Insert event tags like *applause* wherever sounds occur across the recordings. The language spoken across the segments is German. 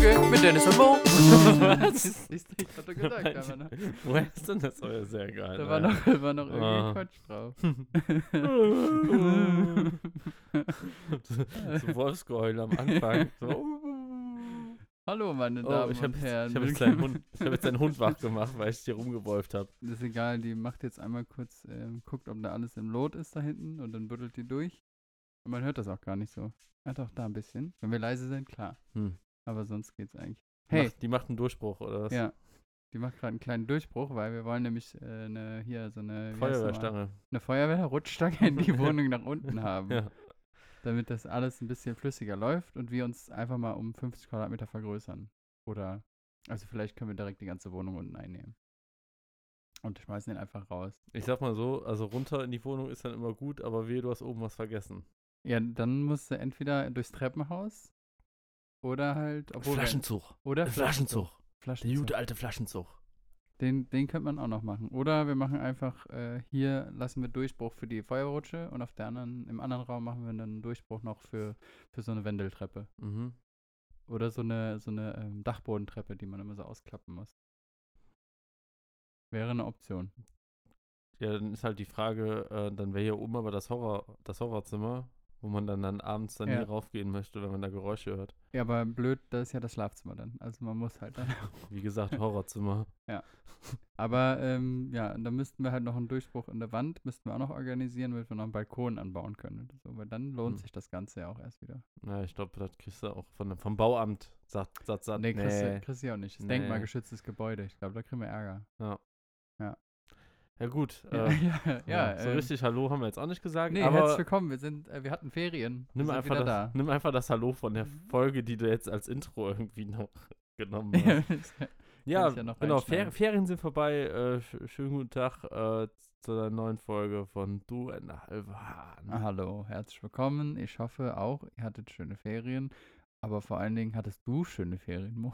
Folge mit Dennis und Mo. *laughs* Was? Ich, ich hatte gesagt, da war noch, Woher ist denn das euer sehr geil? da war noch, war noch irgendwie Ah. Quatsch drauf. *laughs* *laughs* so Wolfsgeheul am Anfang. So. Hallo, meine Oh, Damen ich habe und jetzt, Herren. ich hab jetzt, deinen Hund, ich hab jetzt deinen Hund wach gemacht, weil ich dir rumgewolft habe. ist egal, die macht jetzt einmal kurz, ähm, guckt, ob da alles im Lot ist da hinten und dann buddelt die durch. Und man hört das auch gar nicht so. Ja, doch, da ein bisschen. Wenn wir leise sind, klar. Hm. Aber sonst geht's eigentlich. Hey, Macht, die macht einen Durchbruch, oder was? ja. Die macht gerade einen kleinen Durchbruch, weil wir wollen nämlich äh, eine, hier so eine? Feuerwehrstange. eine Feuerwehr-Rutschstange in die *laughs* Wohnung nach unten haben. *laughs* Ja. Damit das alles ein bisschen flüssiger läuft und wir uns einfach mal um 50 Quadratmeter vergrößern. Oder, also vielleicht können wir direkt die ganze Wohnung unten einnehmen. Und schmeißen den einfach raus. Ich sag mal so, also runter in die Wohnung ist dann immer gut, aber wehe, du hast oben was vergessen. Ja, dann musst du entweder durchs Treppenhaus oder halt. Obwohl wir- Flaschenzug. Oder Flaschenzug. Der Flaschenzug. gute alte Flaschenzug. Den, den könnte man auch noch machen. Oder wir machen einfach, äh, hier lassen wir Durchbruch für die Feuerrutsche und auf der anderen, im anderen Raum machen wir dann einen Durchbruch noch für, für so eine Wendeltreppe. Mhm. Oder so eine, so eine ähm, Dachbodentreppe, die man immer so ausklappen muss. Wäre eine Option. Ja, dann ist halt die Frage, äh, dann wäre hier oben aber das Horror, das Horrorzimmer, wo man dann, dann abends dann Ja. nie raufgehen möchte, wenn man da Geräusche hört. Ja, aber blöd, das ist ja das Schlafzimmer dann. Also man muss halt dann. *laughs* Wie gesagt, Horrorzimmer. Aber ähm, ja, dann müssten wir halt noch einen Durchbruch in der Wand, müssten wir auch noch organisieren, damit wir noch einen Balkon anbauen können. Oder so. Weil dann lohnt Hm. sich das Ganze ja auch erst wieder. Ja, ich glaube, das kriegst du auch von, vom Bauamt, sagt, sagt, sagt Nee, kriegst, nee. Du, kriegst du auch nicht. Das Nee. denkmalgeschütztes Gebäude. Ich glaube, da kriegen wir Ärger. Ja gut, *laughs* Ja, äh, ja, ja, so ähm, richtig Hallo haben wir jetzt auch nicht gesagt, Nee, aber herzlich willkommen. Wir, sind, äh, wir hatten Ferien. Wir nimm einfach, das, da. nimm einfach das Hallo von der Mhm. Folge, die du jetzt als Intro irgendwie noch genommen Ja, *laughs* hast. ja, ja genau, Fer. Ferien sind vorbei. Äh, sch schönen guten Tag äh, zu einer neuen Folge von Du ein halber Hahn. Ah, Hallo, herzlich willkommen. Ich hoffe auch, ihr hattet schöne Ferien. Aber vor allen Dingen hattest du schöne Ferien, Mo.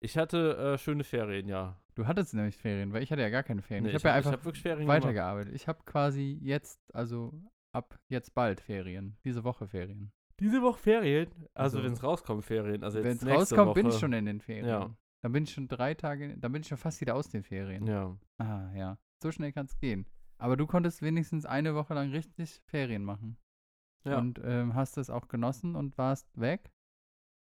Ich hatte äh, schöne Ferien, ja. Du hattest nämlich Ferien, weil ich hatte ja gar keine Ferien. Nee, ich habe ja hab- einfach hab wirklich Ferien gemacht. weitergearbeitet. Ich habe quasi jetzt, also ab jetzt bald Ferien. Diese Woche Ferien. Diese Woche Ferien? Also, Also, wenn es rauskommt, Ferien. Also Wenn es rauskommt, Woche. bin ich schon in den Ferien. Ja. Dann bin ich schon drei Tage, dann bin ich schon fast wieder aus den Ferien. Ja. Ah, ja. So schnell kann es gehen. Aber du konntest wenigstens eine Woche lang richtig Ferien machen. Ja. Und ähm, hast es auch genossen und warst weg?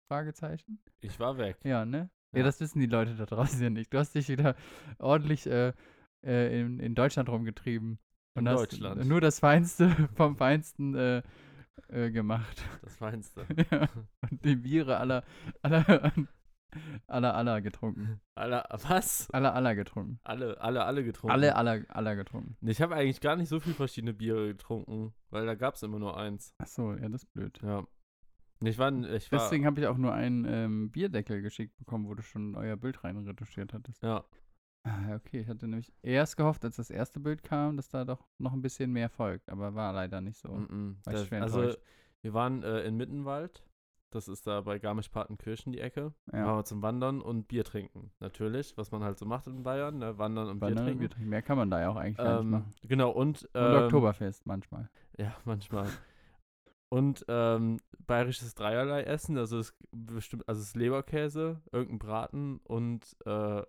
Fragezeichen? Ich war weg. Ja, ne? Ja. Ja. das wissen die Leute da draußen ja nicht. Du hast dich wieder ordentlich äh, äh, in, in Deutschland rumgetrieben. In hast Deutschland. nur das Feinste *laughs* vom Feinsten äh, äh, gemacht. Das Feinste. *laughs* ja. Und die Biere aller, aller, aller, aller getrunken. Alle, was? Aller, aller getrunken. Alle, alle, alle getrunken. Alle, aller, aller getrunken. Ich habe eigentlich gar nicht so viel verschiedene Biere getrunken, weil da gab es immer nur eins. Ach so, ja, das ist blöd. Ja. Ich war, ich war Deswegen habe ich auch nur einen ähm, Bierdeckel geschickt bekommen, wo du schon euer Bild rein retuschiert hattest. ja, Ah, okay. Ich hatte nämlich erst gehofft, als das erste Bild kam, dass da doch noch ein bisschen mehr folgt. Aber war leider nicht so. mm -mm. Das, also wir waren äh, in Mittenwald. Das ist da bei Garmisch-Partenkirchen die Ecke. Ja. Waren wir zum Wandern und Bier trinken. Natürlich, was man halt so macht in Bayern, ne? Wandern und Banane, Bier trinken. Bier trinken. Mehr kann man da ja auch eigentlich gar nicht Ähm, machen. genau, und, Und ähm, Oktoberfest manchmal. Ja, manchmal. *laughs* Und ähm, bayerisches Dreierlei essen, also es bestimmt, also es ist Leberkäse, irgendein Braten und äh,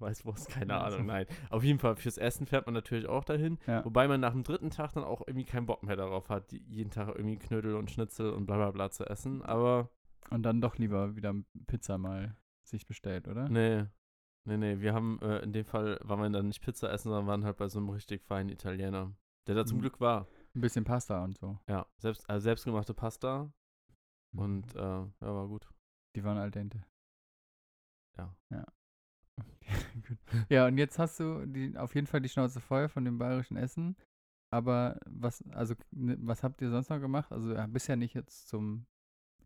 Weißwurst, keine Ja, Ahnung, nein. Auf jeden Fall fürs Essen fährt man natürlich auch dahin, Ja. wobei man nach dem dritten Tag dann auch irgendwie keinen Bock mehr darauf hat, die, jeden Tag irgendwie Knödel und Schnitzel und bla bla bla zu essen. Aber Und dann doch lieber wieder Pizza mal sich bestellt, oder? nee, nee, nee, wir haben äh, in dem Fall, waren wir dann nicht Pizza essen, sondern waren halt bei so einem richtig feinen Italiener, der da zum Mhm. Glück war. Ein bisschen Pasta und so. Ja, selbst, also selbstgemachte Pasta Mhm. und äh, ja, war gut. Die waren al dente. Ja. Ja. *laughs* Okay. Ja, und jetzt hast du die, auf jeden Fall die Schnauze voll von dem bayerischen Essen. Aber was, also, ne, was habt ihr sonst noch gemacht? Also, ja, bist ja nicht jetzt zum,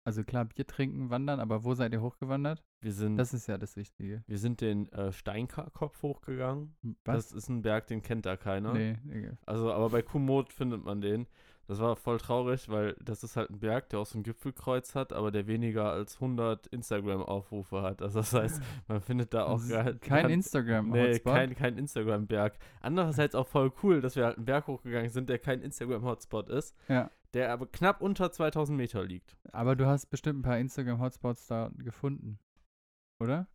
also klar, Bier trinken, wandern, aber wo seid ihr hochgewandert? Wir sind, Das ist ja das Wichtige. wir sind den äh, Steinkopf hochgegangen. Was? Das ist ein Berg, den kennt da keiner. Nee, egal. Also, aber bei Komoot findet man den. Das war voll traurig, weil das ist halt ein Berg, der auch so ein Gipfelkreuz hat, aber der weniger als 100 Instagram-Aufrufe hat. Also das heißt, *laughs* man findet da auch gar kein Instagram-Hotspot. Nee, kein, kein Instagram-Berg. Andererseits auch voll cool, dass wir halt einen Berg hochgegangen sind, der kein Instagram-Hotspot ist. Ja. Der aber knapp unter 2000 Meter liegt. Aber du hast bestimmt ein paar Instagram-Hotspots da gefunden. Oder?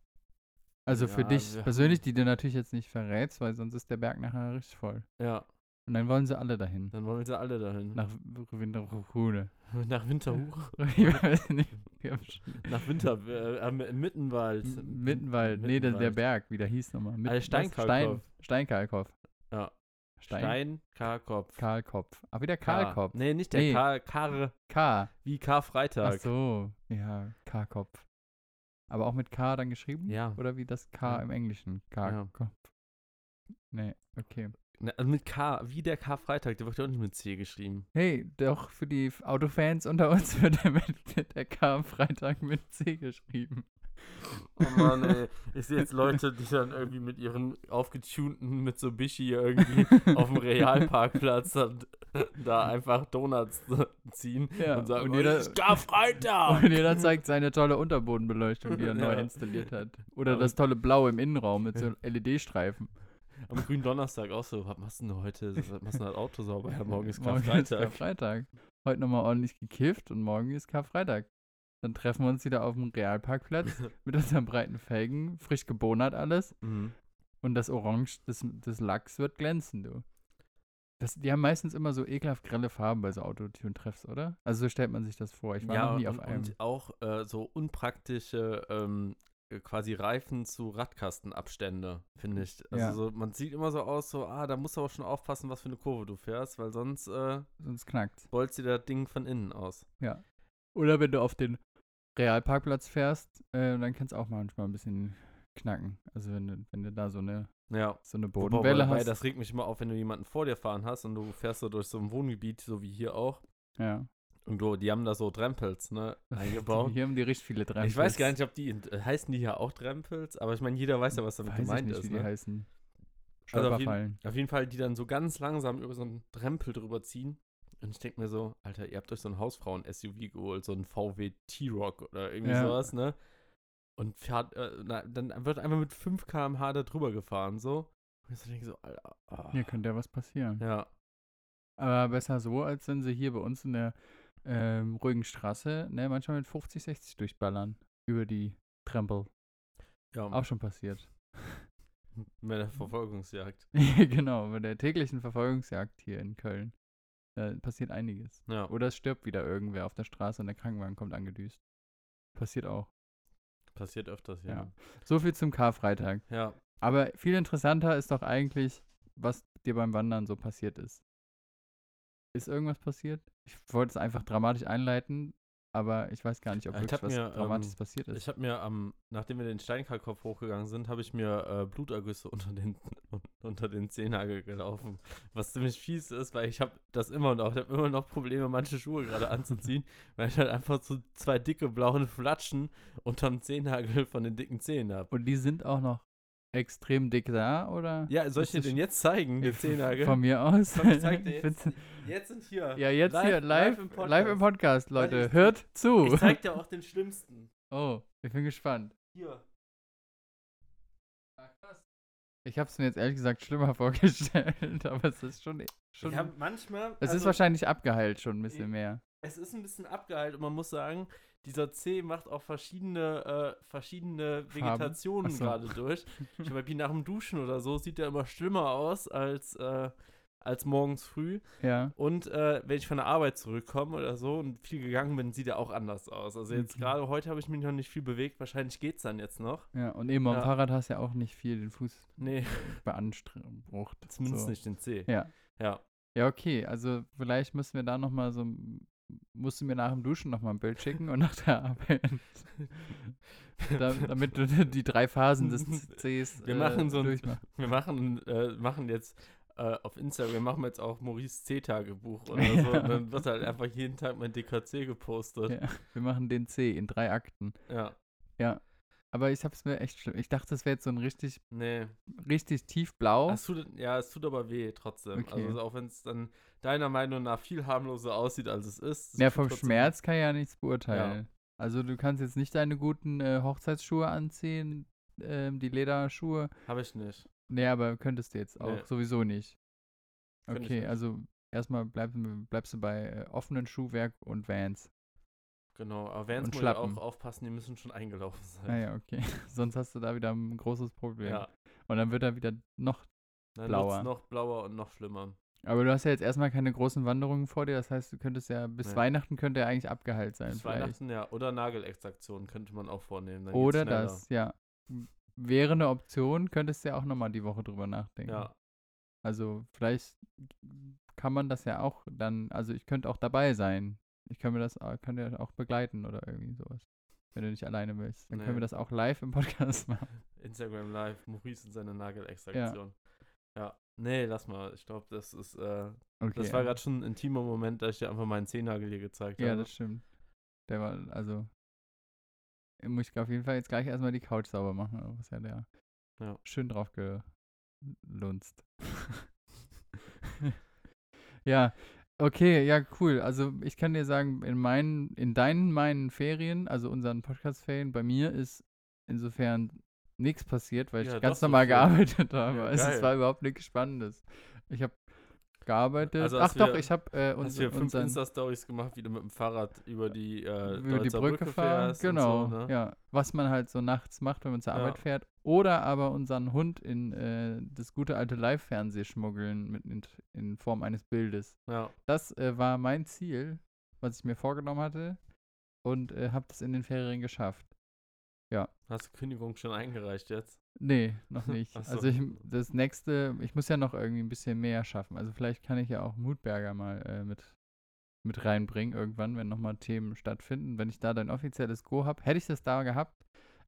Also für Ja, dich wir persönlich, die du natürlich jetzt nicht verrätst, weil sonst ist der Berg nachher richtig voll. Ja, Und dann wollen sie alle dahin. dann wollen sie alle dahin. Nach Winterhude. *laughs* Nach Winterhuch. *laughs* ich weiß nicht. *laughs* Nach Winter, äh, Mittenwald. M- Mittenwald. Nee, der, der. Berg, wie der hieß nochmal. Mitten- Also was? Steinkarlkopf. Stein, Steinkarlkopf. Ja. Stein, Stein, Karlkopf. Karlkopf. Ah, wieder K. Karlkopf. Nee, nicht der Nee. K. Karre, K. wie Karfreitag. Ach so. Ja, Karkopf. Aber auch mit K dann geschrieben? Ja. Oder wie das K Ja. im Englischen? Karkopf. Nee, okay. Na, also mit K, wie der Karfreitag, der wird ja auch nicht mit C geschrieben. Hey, doch für die Autofans unter uns *laughs* wird der, mit, der K am Freitag mit C geschrieben. Oh Mann, ey. Ich sehe jetzt *laughs* Leute, die dann irgendwie mit ihren aufgetunten Mitsubishi irgendwie auf dem Realparkplatz dann, da einfach Donuts ziehen Ja, und sagen, und und jeder- jeder, Karfreitag! *laughs* Und jeder zeigt seine tolle Unterbodenbeleuchtung, die er neu Ja. installiert hat. Oder Aber- das tolle Blau im Innenraum mit so LED-Streifen. Am grünen Donnerstag auch so, was machst du denn heute? Was machst du denn das Auto sauber? Ja, morgen ist Morgen ist Karfreitag. Karfreitag. Heute nochmal ordentlich gekifft und morgen ist Karfreitag. Dann treffen wir uns wieder auf dem Realparkplatz *laughs* mit unseren breiten Felgen, frisch gebonert alles. mhm. Und das Orange des, des Lachs wird glänzen, du. Das, die haben meistens immer so ekelhaft grelle Farben bei so Autotune-Treffs, oder? Also so stellt man sich das vor. Ich war ja, noch nie und, auf einem. und auch äh, so unpraktische ähm, äh, quasi Reifen zu Radkastenabstände, finde ich. Also Ja. so, man sieht immer so aus, so, ah, da musst du auch schon aufpassen, was für eine Kurve du fährst, weil sonst äh, Sonst knackt's. bolzt dir das Ding von innen aus. Oder wenn du auf den Realparkplatz fährst, äh, dann kann es auch manchmal ein bisschen knacken. Also wenn du, wenn du da so eine, Ja. so eine Bodenwelle wobei, hast. das regt mich immer auf, wenn du jemanden vor dir fahren hast und du fährst so durch so ein Wohngebiet, so wie hier auch. ja. Und du, die haben da so Drempels, ne, *laughs* eingebaut. Hier haben die richtig viele dran. Ich weiß gar nicht, ob die, äh, heißen die hier auch Drempels, aber ich meine, jeder weiß ja, was damit weiß ich gemeint nicht, ist, wie die ne? heißen. Also auf Stolperfallen. Auf jeden Fall, die dann so ganz langsam über so einen Drempel drüber ziehen. Und ich denke mir so, Alter, ihr habt euch so ein Hausfrauen-SUV geholt, so ein VW T-Rock oder irgendwie Ja. sowas, ne? Und fährt, äh, na, dann wird einfach mit 5 km/h da drüber gefahren, so. Und ich denke so, Alter, ah. Hier könnte ja was passieren. ja. Aber besser so, als wenn sie hier bei uns in der ähm, ruhigen Straße ne, manchmal mit 50, 60 durchballern. Über die Trempel. Ja, Auch schon passiert. *laughs* mit der Verfolgungsjagd. *laughs* genau, bei der täglichen Verfolgungsjagd hier in Köln. Da passiert einiges. Ja, Oder es stirbt wieder irgendwer auf der Straße und der Krankenwagen kommt angedüst. Passiert auch. passiert öfters, Ja. ja. So viel zum Karfreitag. Ja, Aber viel interessanter ist doch eigentlich, was dir beim Wandern so passiert ist. Ist irgendwas passiert? Ich wollte es einfach dramatisch einleiten, aber ich weiß gar nicht, ob Ich wirklich was mir, Dramatisches ähm, passiert ist. ich habe mir am, nachdem wir den Steinkalkopf hochgegangen sind, habe ich mir äh, Blutergüsse *laughs* unter den, unter den Zehennagel gelaufen. Was ziemlich fies ist, weil ich habe das immer noch, ich habe immer noch Probleme, manche Schuhe gerade anzuziehen, *laughs* weil ich halt einfach so zwei dicke blaue Flatschen unterm Zehennagel von den dicken Zehen habe. Und die sind auch noch extrem dick da, oder? Ja, soll ich Ist dir den jetzt zeigen, den *laughs* Zehennagel? Von mir aus. Komm, ich zeig dir *laughs* Ich jetzt. Jetzt sind hier. ja, jetzt live, hier live, live im Podcast. live im Podcast, Leute. ich- Hört zu. Ich zeig dir *laughs* auch den schlimmsten. Oh, ich bin gespannt. Hier. Ich habe es mir jetzt ehrlich gesagt schlimmer vorgestellt, aber es ist schon. schon Ich hab manchmal. es ist also- wahrscheinlich abgeheilt schon ein bisschen Ich- mehr. es ist ein bisschen abgeheilt und man muss sagen, dieser C macht auch verschiedene, äh, verschiedene Vegetationen so. gerade durch. Zum Beispiel nach dem Duschen oder so sieht er immer schlimmer aus als, äh, als morgens früh. Ja. Und äh, wenn ich von der Arbeit zurückkomme oder so und viel gegangen bin, sieht er auch anders aus. Also jetzt Okay. gerade heute habe ich mich noch nicht viel bewegt. Wahrscheinlich geht es dann jetzt noch. Ja, und eben am Ja. Fahrrad hast du ja auch nicht viel den Fuß Nee, *laughs* beansprucht. zumindest so. nicht den C. Ja. Ja. Ja, okay. Also vielleicht müssen wir da nochmal so. Musst du mir nach dem Duschen nochmal ein Bild schicken und nach der Arbeit. *laughs* da, damit du die drei Phasen des *laughs* Cs Wir äh, machen so ein-. *laughs* Wir machen, äh, machen jetzt äh, auf Instagram, machen wir jetzt auch Maurice C-Tagebuch oder so. Ja. Und dann wird halt einfach jeden Tag mein DKC gepostet. Ja, wir machen den C in drei Akten. Ja. Ja. Aber ich hab's mir echt schlimm. Ich dachte, das wäre jetzt so ein richtig, Nee. richtig tiefblau. Es tut, ja, es tut aber weh trotzdem. Okay. Also auch wenn es dann deiner Meinung nach viel harmloser aussieht, als es ist. Ja, vom Schmerz kann ich ja nichts beurteilen. Also du kannst jetzt nicht deine guten äh, Hochzeitsschuhe anziehen, ähm, die Lederschuhe. Habe ich nicht. Nee, aber könntest du jetzt auch Nee. sowieso nicht. Okay, nicht. also erstmal bleib, bleibst du bei äh, offenen Schuhwerk und Vans. Genau, aber Vans muss auch aufpassen, die müssen schon eingelaufen sein. Naja, okay. *laughs* Sonst hast du da wieder ein großes Problem. Ja, Und dann wird er wieder noch. dann Blauer. noch blauer und noch schlimmer. Aber du hast ja jetzt erstmal keine großen Wanderungen vor dir. Das heißt, du könntest ja bis Nee. Weihnachten könnte er eigentlich abgeheilt sein. Bis vielleicht. Weihnachten, ja. Oder Nagelextraktion könnte man auch vornehmen. dann Oder das, ja. Wäre eine Option, könntest du ja auch nochmal die Woche drüber nachdenken. Ja, Also vielleicht kann man das ja auch dann, also ich könnte auch dabei sein. Ich kann mir das könnte ja auch begleiten oder irgendwie sowas. Wenn du nicht alleine willst. Dann können Nee. wir das auch live im Podcast *laughs* machen. Instagram Live, Maurice und seine Nagelextraktion. Ja. Nee, lass mal. Ich glaube, das ist, äh, Okay. das war gerade schon ein intimer Moment, da ich dir einfach meinen Zehennagel hier gezeigt Ja, habe. das stimmt. Der war, also muss ich auf jeden Fall jetzt gleich erstmal die Couch sauber machen. ist ja der Ja. schön drauf gelunzt. *laughs* ja, okay, ja, cool. Also ich kann dir sagen, in meinen, in deinen, meinen Ferien, also unseren Podcast-Ferien, bei mir ist insofern nichts passiert, weil ich Ja, ganz doch so normal viel. gearbeitet habe. Ja, also es war überhaupt nichts Spannendes. Ich habe gearbeitet. Also Ach hast doch, wir- ich habe äh, Hast uns, du ja fünf unseren Insta-Stories gemacht, wie du mit dem Fahrrad über die, äh, über die Deutzer Brücke fahren. fährst Genau, Und so, ne? ja. Was man halt so nachts macht, wenn man zur Ja. Arbeit fährt. Oder aber unseren Hund in äh, das gute alte Live-Fernseh schmuggeln mit in, in Form eines Bildes. ja. Das äh, war mein Ziel, was ich mir vorgenommen hatte. Und äh, habe das in den Ferien geschafft. Hast du Kündigung schon eingereicht jetzt? Nee, *laughs* noch nicht. So. Also ich, das nächste, ich muss ja noch irgendwie ein bisschen mehr schaffen. Also vielleicht kann ich ja auch Mutberger mal äh, mit, mit reinbringen irgendwann, wenn nochmal Themen stattfinden. Wenn ich da dein offizielles Go habe, hätte ich das da gehabt,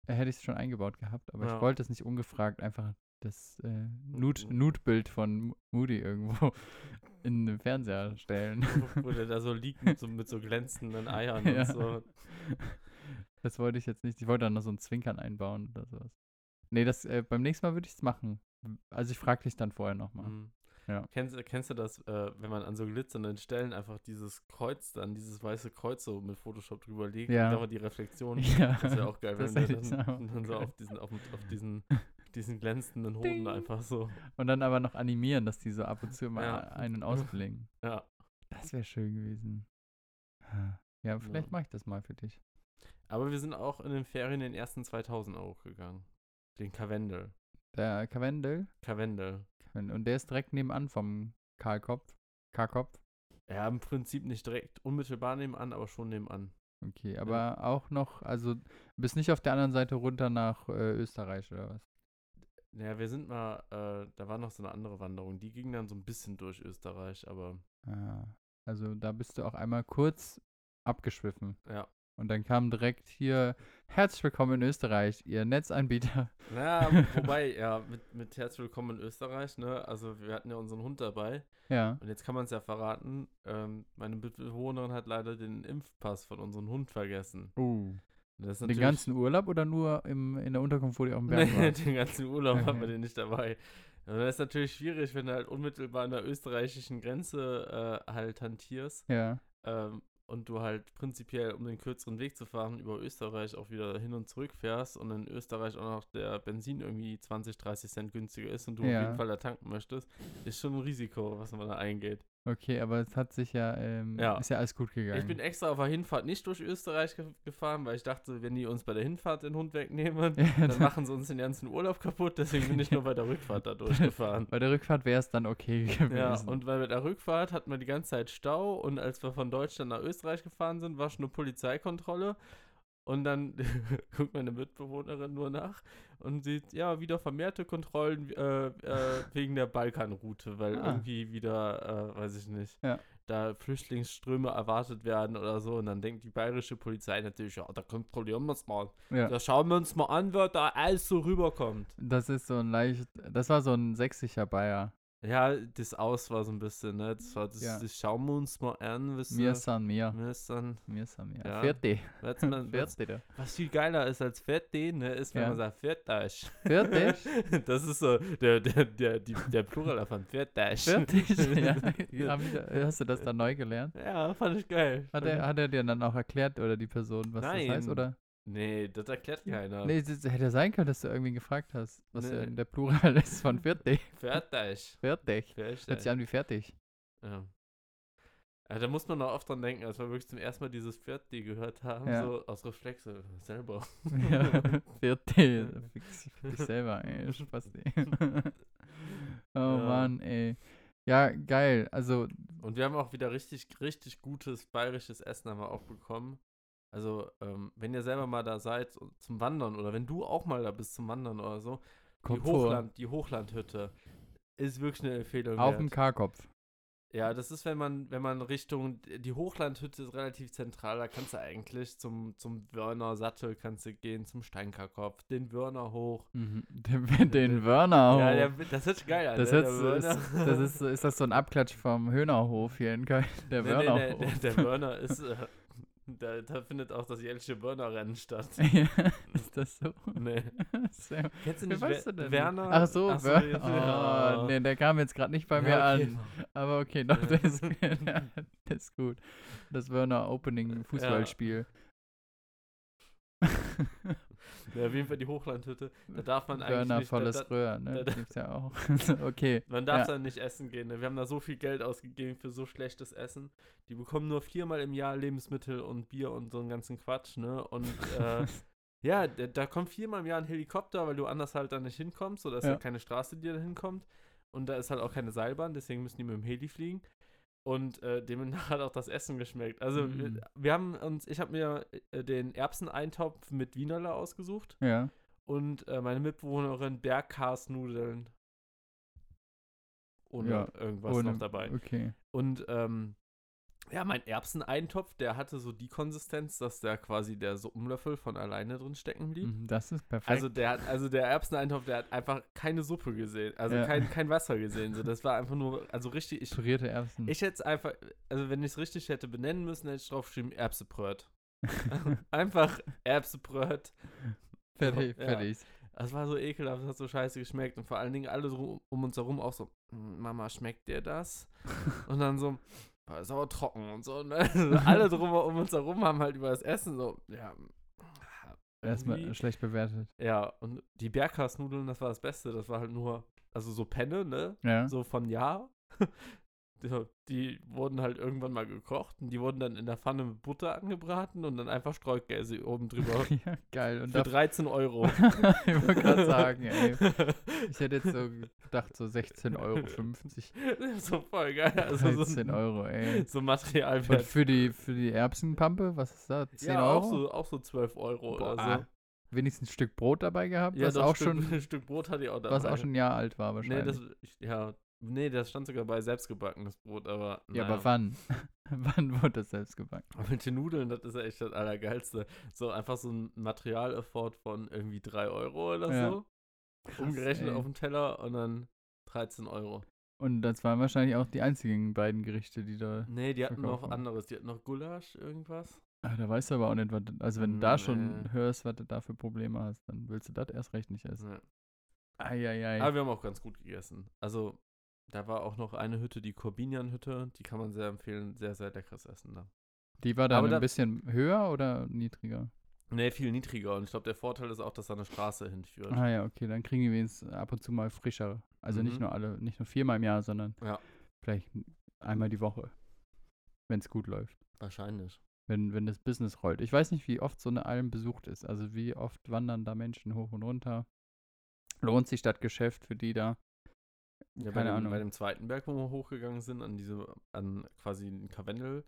hätte ich es schon eingebaut gehabt. Aber Ja. ich wollte es nicht ungefragt einfach das äh, Nude-. Nude-Bild von Mo- Moody irgendwo *laughs* in den Fernseher stellen. Wo, der *laughs* da so liegt mit so, mit so glänzenden Eiern Ja. und so. *laughs* Das wollte ich jetzt nicht. Ich wollte da noch so ein Zwinkern einbauen oder sowas. Nee, das, äh, beim nächsten Mal würde ich es machen. Also ich frage dich dann vorher nochmal. Mhm. Ja. Kennst, kennst du das, äh, wenn man an so glitzernden Stellen einfach dieses Kreuz dann, dieses weiße Kreuz so mit Photoshop drüber legt Ja. und aber die Reflexion, *laughs* Ja, das ist ja auch geil, das wenn du dann, auch dann so auf diesen, auf, auf diesen, *laughs* diesen glänzenden Hoden Ding. einfach so. Und dann aber noch animieren, dass die so ab und zu mal Ja. ein- und *laughs* ausblinken. Ja. Das wäre schön gewesen. Ja, vielleicht Ja. mache ich das mal für dich. Aber wir sind auch in den Ferien den ersten 2000 Euro gegangen. Den Karwendel. Der. Karwendel. Karwendel. Und der ist direkt nebenan vom Karlkopf. Karkopf. Ja, im Prinzip nicht direkt unmittelbar nebenan, aber schon nebenan. Okay, aber auch noch, also bist nicht auf der anderen Seite runter nach äh, Österreich oder was? Naja, wir sind mal, äh, da war noch so eine andere Wanderung. Die ging dann so ein bisschen durch Österreich, aber Ah, also da bist du auch einmal kurz abgeschwiffen. ja. Und dann kam direkt hier, herzlich willkommen in Österreich, ihr Netzanbieter. *laughs* Naja, wobei, ja, mit, mit Herzlich Willkommen in Österreich, ne? Also wir hatten ja unseren Hund dabei. Ja. Und jetzt kann man es ja verraten, ähm, meine Mitbewohnerin hat leider den Impfpass von unserem Hund vergessen. Uh. Den ganzen Urlaub oder nur im, in der Unterkunft, wo die auf dem Berg war? den ganzen Urlaub haben wir den nicht dabei. Und das ist natürlich schwierig, wenn du halt unmittelbar an der österreichischen Grenze äh, halt hantierst. Ja. ähm, und du halt prinzipiell, um den kürzeren Weg zu fahren, über Österreich auch wieder hin und zurück fährst und in Österreich auch noch der Benzin irgendwie 20, 30 Cent günstiger ist und du Ja. auf jeden Fall da tanken möchtest, ist schon ein Risiko, was man da eingeht. Okay, aber es hat sich ja, ähm, Ja. ist ja alles gut gegangen. Ich bin extra auf der Hinfahrt nicht durch Österreich ge gefahren, weil ich dachte, wenn die uns bei der Hinfahrt den Hund wegnehmen, *laughs* Ja, dann machen sie uns den ganzen Urlaub kaputt, deswegen bin ich nur bei der Rückfahrt da *laughs* durchgefahren. Bei der Rückfahrt wäre es dann okay gewesen. Ja, und bei der Rückfahrt hatten wir die ganze Zeit Stau und als wir von Deutschland nach Österreich gefahren sind, war schon eine Polizeikontrolle. Und dann *laughs* guckt meine Mitbewohnerin nur nach und sieht, ja, wieder vermehrte Kontrollen äh, äh, wegen der Balkanroute, weil Ah. irgendwie wieder, äh, weiß ich nicht, Ja. da Flüchtlingsströme erwartet werden oder so. Und dann denkt die bayerische Polizei natürlich, ja, da kontrollieren wir es mal. ja. Da schauen wir uns mal an, wer da alles so rüberkommt. Das ist so ein leicht, das war so ein sächsischer Bayer. Ja, das Aus war so ein bisschen, ne? Das war das, Ja. das schauen wir uns mal an, Mir san mir. mir ist dann, Mir san mir. Ja. Vierte. was, man, was, Vierte. was viel geiler ist als Fertig, ne, ist, wenn Ja. man sagt Fertig. Fertig? *laughs* Das ist so der, der, der, die, der Plural davon, Fertig. Fertig? ja. Hast du das dann neu gelernt? Ja, fand ich geil. Hat er, hat er dir dann auch erklärt oder die Person, was das heißt, Nein. oder? Nee, das erklärt keiner. Nee, das hätte sein können, dass du irgendwie gefragt hast, was Nee. denn der Plural ist von fertig. Fertig. Fertig. Hört Fertig. sich an wie fertig. Ja. Ja, da muss man auch oft dran denken, als wir wirklich zum ersten Mal dieses Viertel gehört haben, Ja. so aus Reflexe, selber. Ja, *laughs* vierte. Fix fix selber, ey. *laughs* Spaß, ey. *laughs* Oh Ja. Mann, ey. Ja, geil. Also, Und wir haben auch wieder richtig, richtig gutes bayerisches Essen haben wir auch bekommen. Also, ähm, wenn ihr selber mal da seid zum Wandern oder wenn du auch mal da bist zum Wandern oder so, die, kommt vor. Hochland, die Hochlandhütte ist wirklich eine Empfehlung. Auf wert. dem Karkopf. Ja, das ist, wenn man, wenn man Richtung, die Hochlandhütte ist relativ zentral, da kannst du eigentlich zum, zum Wörner Sattel kannst du gehen, zum Steinkarkopf, den Wörner hoch. Mhm. Den, *laughs* den Wörner. Ja, hoch. der, das sich geil an, das, ne? ist, das ist, ist das so ein Abklatsch vom Höhnerhof hier in Köln? *laughs* Der nee, nee, Wörnerhof. nee, der, der Wörner ist, äh, da, da findet auch das jährliche Wörnerrennen statt. *laughs* Ja, ist das so? Nee. *laughs* Sehr, Kennst du nicht weißt du denn? Werner? Ach so, Ach Wör- jetzt- oh, nee, der kam jetzt gerade nicht bei mir Ja, okay. an. Aber okay, doch, Ja. ist, *laughs* der ist gut. Das Wörner Opening Fußballspiel. Ja, auf jeden Fall die Hochlandhütte. Da darf man eigentlich Wörner nicht, volles da, da, Röhr, ne? da- gibt's ja auch. *laughs* okay. Man darf Ja. da nicht essen gehen. Ne? Wir haben da so viel Geld ausgegeben für so schlechtes Essen. Die bekommen nur viermal im Jahr Lebensmittel und Bier und so einen ganzen Quatsch. Ne? Und *laughs* äh, ja, da, da kommt viermal im Jahr ein Helikopter, weil du anders halt da nicht hinkommst. Oder ist Ja. halt keine Straße, die da hinkommt. Und da ist halt auch keine Seilbahn, deswegen müssen die mit dem Heli fliegen. Und äh, demnach *laughs* hat auch das Essen geschmeckt. Also Mm. wir, wir haben uns, ich habe mir äh, den Erbseneintopf mit Wienerle ausgesucht Ja. und äh, meine Mitbewohnerin Bergkarsnudeln. Ohne Ja, irgendwas Ohne- noch dabei. Okay. Und ähm, ja, mein Erbseneintopf, der hatte so die Konsistenz, dass da quasi der Suppenlöffel von alleine drin stecken blieb. Mhm, Das ist perfekt. Also der hat, also der Erbseneintopf, der hat einfach keine Suppe gesehen, also Ja. kein, kein Wasser gesehen. So, das war einfach nur, also richtig, ich, pürierte Erbsen. ich hätte es einfach, also wenn ich es richtig hätte benennen müssen, hätte ich draufgeschrieben Erbsebröt. *laughs* einfach Erbsebröt. fertig, ja. fertig. Das war so ekelhaft, das hat so scheiße geschmeckt. Und vor allen Dingen alle so um uns herum auch so, "Hm, Mama, schmeckt dir das? *laughs* Und dann so, "Boah, ist aber trocken und so. Ne? *laughs* alle drum um uns herum haben halt über das Essen so, ja. Erstmal schlecht bewertet. Ja, und die Bergkastnudeln, das war das Beste. Das war halt nur, also so Penne, ne? Ja. So von ja. Die, die wurden halt irgendwann mal gekocht und die wurden dann in der Pfanne mit Butter angebraten und dann einfach Streukäse oben drüber. *laughs* ja, geil. Und Für da 13 Euro. *laughs* ich wollte gerade *laughs* sagen, ey. Ich hätte jetzt so gedacht, so 16,50 Euro. so voll geil. Also so, 13 Euro, ey. so Und Materialwert. für die, für die Erbsenpampe, was ist da? 10 ja, Euro? auch so, auch so 12 Euro Boah, oder so. Wenigstens ein Stück Brot dabei gehabt, Ja, was auch Stück, schon, ein Stück Brot hatte ich auch dabei. was auch schon ein Jahr alt war Nee, wahrscheinlich. das, ich, ja, nee, das stand sogar bei selbstgebackenes Brot, aber. ja, naja. aber wann? *laughs* wann wurde das selbst gebacken? Aber mit den Nudeln, das ist ja echt das Allergeilste. So einfach so ein Material-Effort von irgendwie 3 Euro oder Ja. so. Umgerechnet ey. auf den Teller und dann 13 Euro. Und das waren wahrscheinlich auch die einzigen beiden Gerichte, die da. Nee, die hatten noch anderes. Die hatten noch Gulasch, irgendwas. Ah, da weißt du aber auch nicht, was. Also, wenn du da schon Nee. hörst, was du da für Probleme hast, dann willst du das erst recht nicht essen. Ja. Eieiei. Aber wir haben auch ganz gut gegessen. Also, da war auch noch eine Hütte, die Corbinian-Hütte. Die kann man sehr empfehlen. Sehr, sehr leckeres Essen da. Die war dann aber ein da- bisschen höher oder niedriger? Nee, viel niedriger. Und ich glaube, der Vorteil ist auch, dass da eine Straße hinführt. Ah ja, okay, dann kriegen die wenigstens ab und zu mal frischere. Also nicht Mhm. nur alle, nicht nur viermal im Jahr, sondern Ja. vielleicht einmal die Woche, wenn es gut läuft. Wahrscheinlich. Wenn, wenn das Business rollt. Ich weiß nicht, wie oft so eine Alm besucht ist. Also wie oft wandern da Menschen hoch und runter. Lohnt sich das Geschäft für die da? Ja, bei, Keine dem, Ahnung. bei dem zweiten Berg, wo wir hochgegangen sind, an diese, an quasi in Karwendel,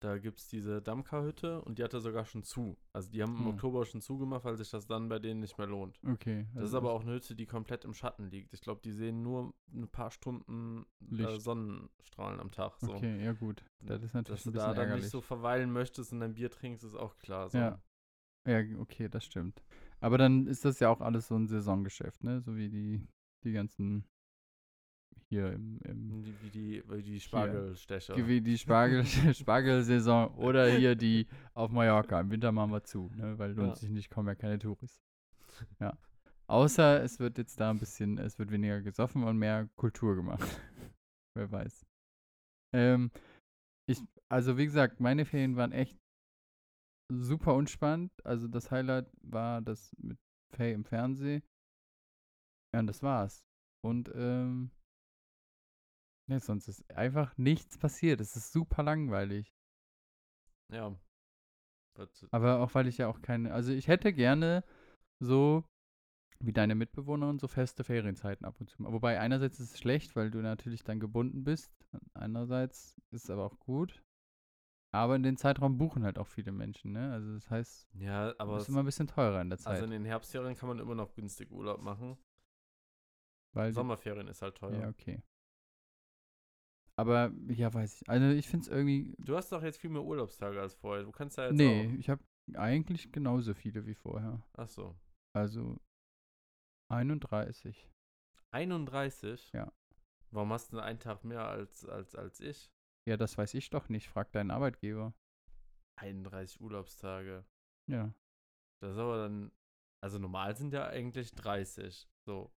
da gibt es diese Dammkarhütte und die hatte sogar schon zu. Also die haben im Hm. Oktober schon zugemacht, weil sich das dann bei denen nicht mehr lohnt. Okay. Das ist aber auch eine Hütte, die komplett im Schatten liegt. Ich glaube, die sehen nur ein paar Stunden äh. Sonnenstrahlen am Tag. So. Okay, ja gut. Das ist natürlich Dass du ein da dann ärgerlich. nicht so verweilen möchtest und dein Bier trinkst, ist auch klar. So. Ja. Ja, okay, das stimmt. Aber dann ist das ja auch alles so ein Saisongeschäft, ne? So wie die, die ganzen hier im, im Wie wie die, wie die Spargelstecher. wie die *laughs* Spargel, Spargelsaison oder hier die auf Mallorca. Im Winter machen wir zu, ne? Weil lohnt Ja. sich nicht, kommen ja keine Touris. Ja. Außer es wird jetzt da ein bisschen, es wird weniger gesoffen und mehr Kultur gemacht. *laughs* Wer weiß. Ähm, ich, also wie gesagt, meine Ferien waren echt super unspannend. Also das Highlight war das mit Faye im Fernsehen. Ja, und das war's. Und ähm, Nee, sonst ist einfach nichts passiert. Es ist super langweilig. Ja. Was- Aber auch weil ich ja auch keine, also ich hätte gerne so wie deine Mitbewohnerin so feste Ferienzeiten ab und zu. Wobei einerseits ist es schlecht, weil du natürlich dann gebunden bist. Andererseits ist es aber auch gut. Aber in den Zeitraum buchen halt auch viele Menschen, ne? Also das heißt, Ja, aber ist immer ein bisschen teurer in der Zeit. also in den Herbstferien kann man immer noch günstig Urlaub machen. weil Sommerferien ist halt teuer. Ja, okay. Aber ja, weiß ich. Also ich finde es irgendwie. Du hast doch jetzt viel mehr Urlaubstage als vorher. Du kannst ja jetzt Nee, auch. ich habe eigentlich genauso viele wie vorher. Ach so. Also 31. 31? Ja. Warum hast du einen Tag mehr als, als, als ich? Ja, das weiß ich doch nicht. Frag deinen Arbeitgeber. 31 Urlaubstage. Ja. Das ist aber dann. Also normal sind ja eigentlich 30. So.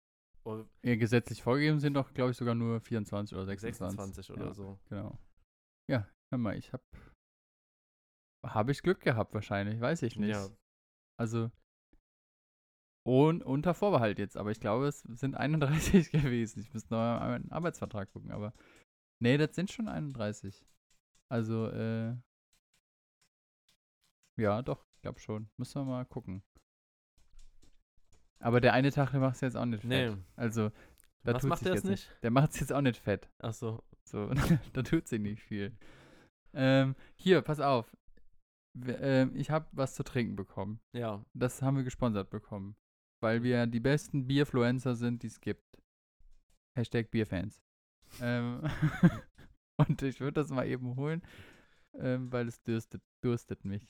Ja, gesetzlich vorgegeben sind doch, glaube ich, sogar nur 24 oder 26. 26 oder ja, so. Genau. Ja, hör mal, ich habe. Habe ich Glück gehabt wahrscheinlich, weiß ich nicht. Ja. Also. Und unter Vorbehalt jetzt, aber ich glaube, es sind 31 *laughs* gewesen. Ich müsste noch mal einen Arbeitsvertrag gucken, aber. Nee, das sind schon 31. Also, äh. Ja, doch, ich glaube schon. Müssen wir mal gucken. Aber der eine Tag, der macht es jetzt auch nicht fett. Nee. Also, da Was tut macht sich der jetzt es nicht? Der macht es jetzt auch nicht fett. Ach so. So, *laughs* da tut sich nicht viel. Ähm, hier, pass auf. Ähm, ich habe was zu trinken bekommen. Ja. Das haben wir gesponsert bekommen. Weil wir die besten Bierfluencer sind, die es gibt. Hashtag Bierfans. Ähm, *laughs* und ich würde das mal eben holen, ähm, weil es dürstet, durstet mich.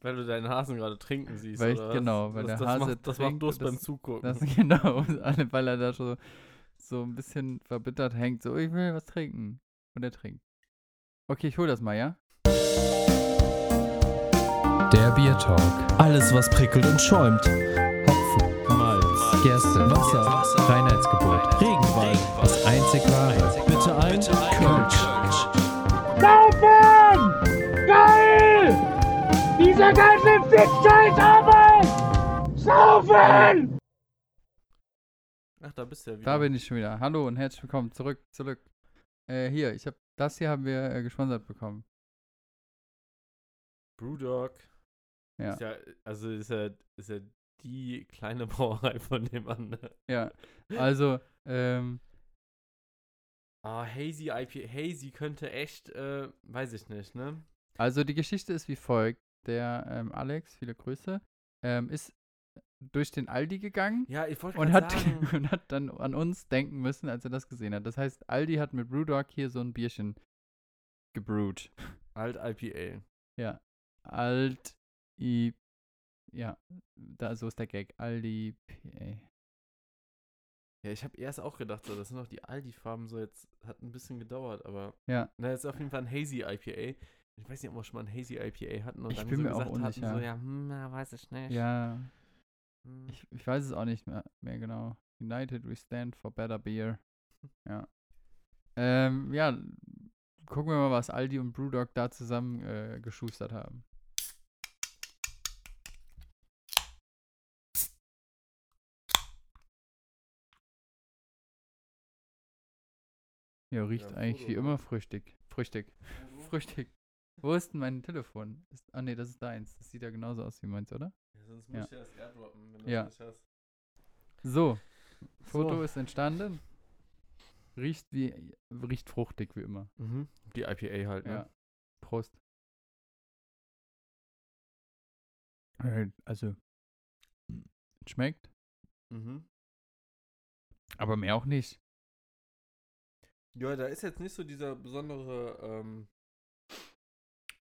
Weil du deinen Hasen gerade trinken siehst. Weil ich- oder genau, weil das, der das Hase macht, Das macht Durst beim Zugucken. Das *laughs* genau, weil er da so, so ein bisschen verbittert hängt. So, ich will was trinken. Und er trinkt. Okay, ich hol das mal, ja? Der Bier Talk. Alles, was prickelt und schäumt. Hopfen, Malz, Gerste, Wasser, Reinheitsgebot. Regenwald. Das einzig wahre. Bitte ein Kölsch. Saufen! Dieser ganze Fick-Scheiß Arbeit! Saufen! Ach, da bist du ja wieder. Da bin ich schon wieder. Hallo und herzlich willkommen zurück, zurück. Äh, hier, ich habe das hier haben wir äh, gesponsert bekommen. Brewdog. Ja. Ist ja, also ist ja, ist ja die kleine *laughs* Brauerei von dem an. Ne? Ja. Also, ähm, Ah, Hazy IPA. Hazy könnte echt, äh, weiß ich nicht, ne? also die Geschichte ist wie folgt. Der ähm, Alex, viele Grüße, ähm, ist durch den Aldi gegangen Ja, ich und hat, sagen. *laughs* und hat dann an uns denken müssen, als er das gesehen hat. Das heißt, Aldi hat mit Brewdog hier so ein Bierchen gebrewt. Alt IPA. Ja. Alt I. Ja, da so ist der Gag. Aldi PA. Ja, ich habe erst auch gedacht, so, das sind doch die Aldi-Farben, so jetzt hat ein bisschen gedauert, aber. Ja. Na, ist auf jeden Fall ein Hazy IPA. Ich weiß nicht, ob wir schon mal ein Hazy IPA hatten und Ich dann bin so mir auch gesagt hatten, unsicher. so, ja, hm, na, weiß ich nicht. Ja, Hm. ich, ich weiß es auch nicht mehr, mehr genau. United we stand for better beer. *laughs* Ja. Ähm, ja, gucken wir mal, was Aldi und Brewdog da zusammen äh, geschustert haben. Ja, riecht ein eigentlich wie immer früchtig. Früchtig. Früchtig. Wo ist denn mein Telefon? Ist, ah, nee, das ist deins. Das sieht ja genauso aus wie meins, oder? Ja, sonst Ja. muss ich ja das airdroppen, wenn du Ja. das nicht hast. So, Foto So. ist entstanden. Riecht wie, riecht fruchtig wie immer. Mhm. Die IPA halt, ne? Ja. Prost. Äh, Also, schmeckt, Mhm. aber mehr auch nicht. Ja, da ist jetzt nicht so dieser besondere, ähm,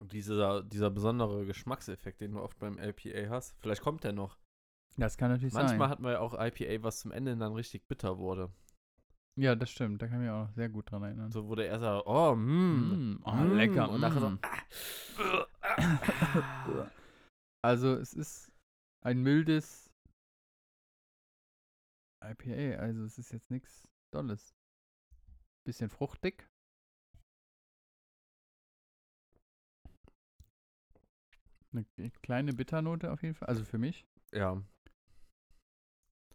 dieser, dieser besondere Geschmackseffekt, den du oft beim LPA hast. Vielleicht kommt der noch. Das kann natürlich Manchmal sein. hat man ja auch IPA, was zum Ende dann richtig bitter wurde. Ja, das stimmt. Da kann ich mich auch noch sehr gut dran erinnern. So wurde er so, oh, mm, Mm, oh, lecker. Und nachher so, mm. ah, *coughs* Also, es ist ein mildes IPA. Also, es ist jetzt nichts Dolles. Bisschen fruchtig. Eine kleine Bitternote auf jeden Fall. Also für mich. ja.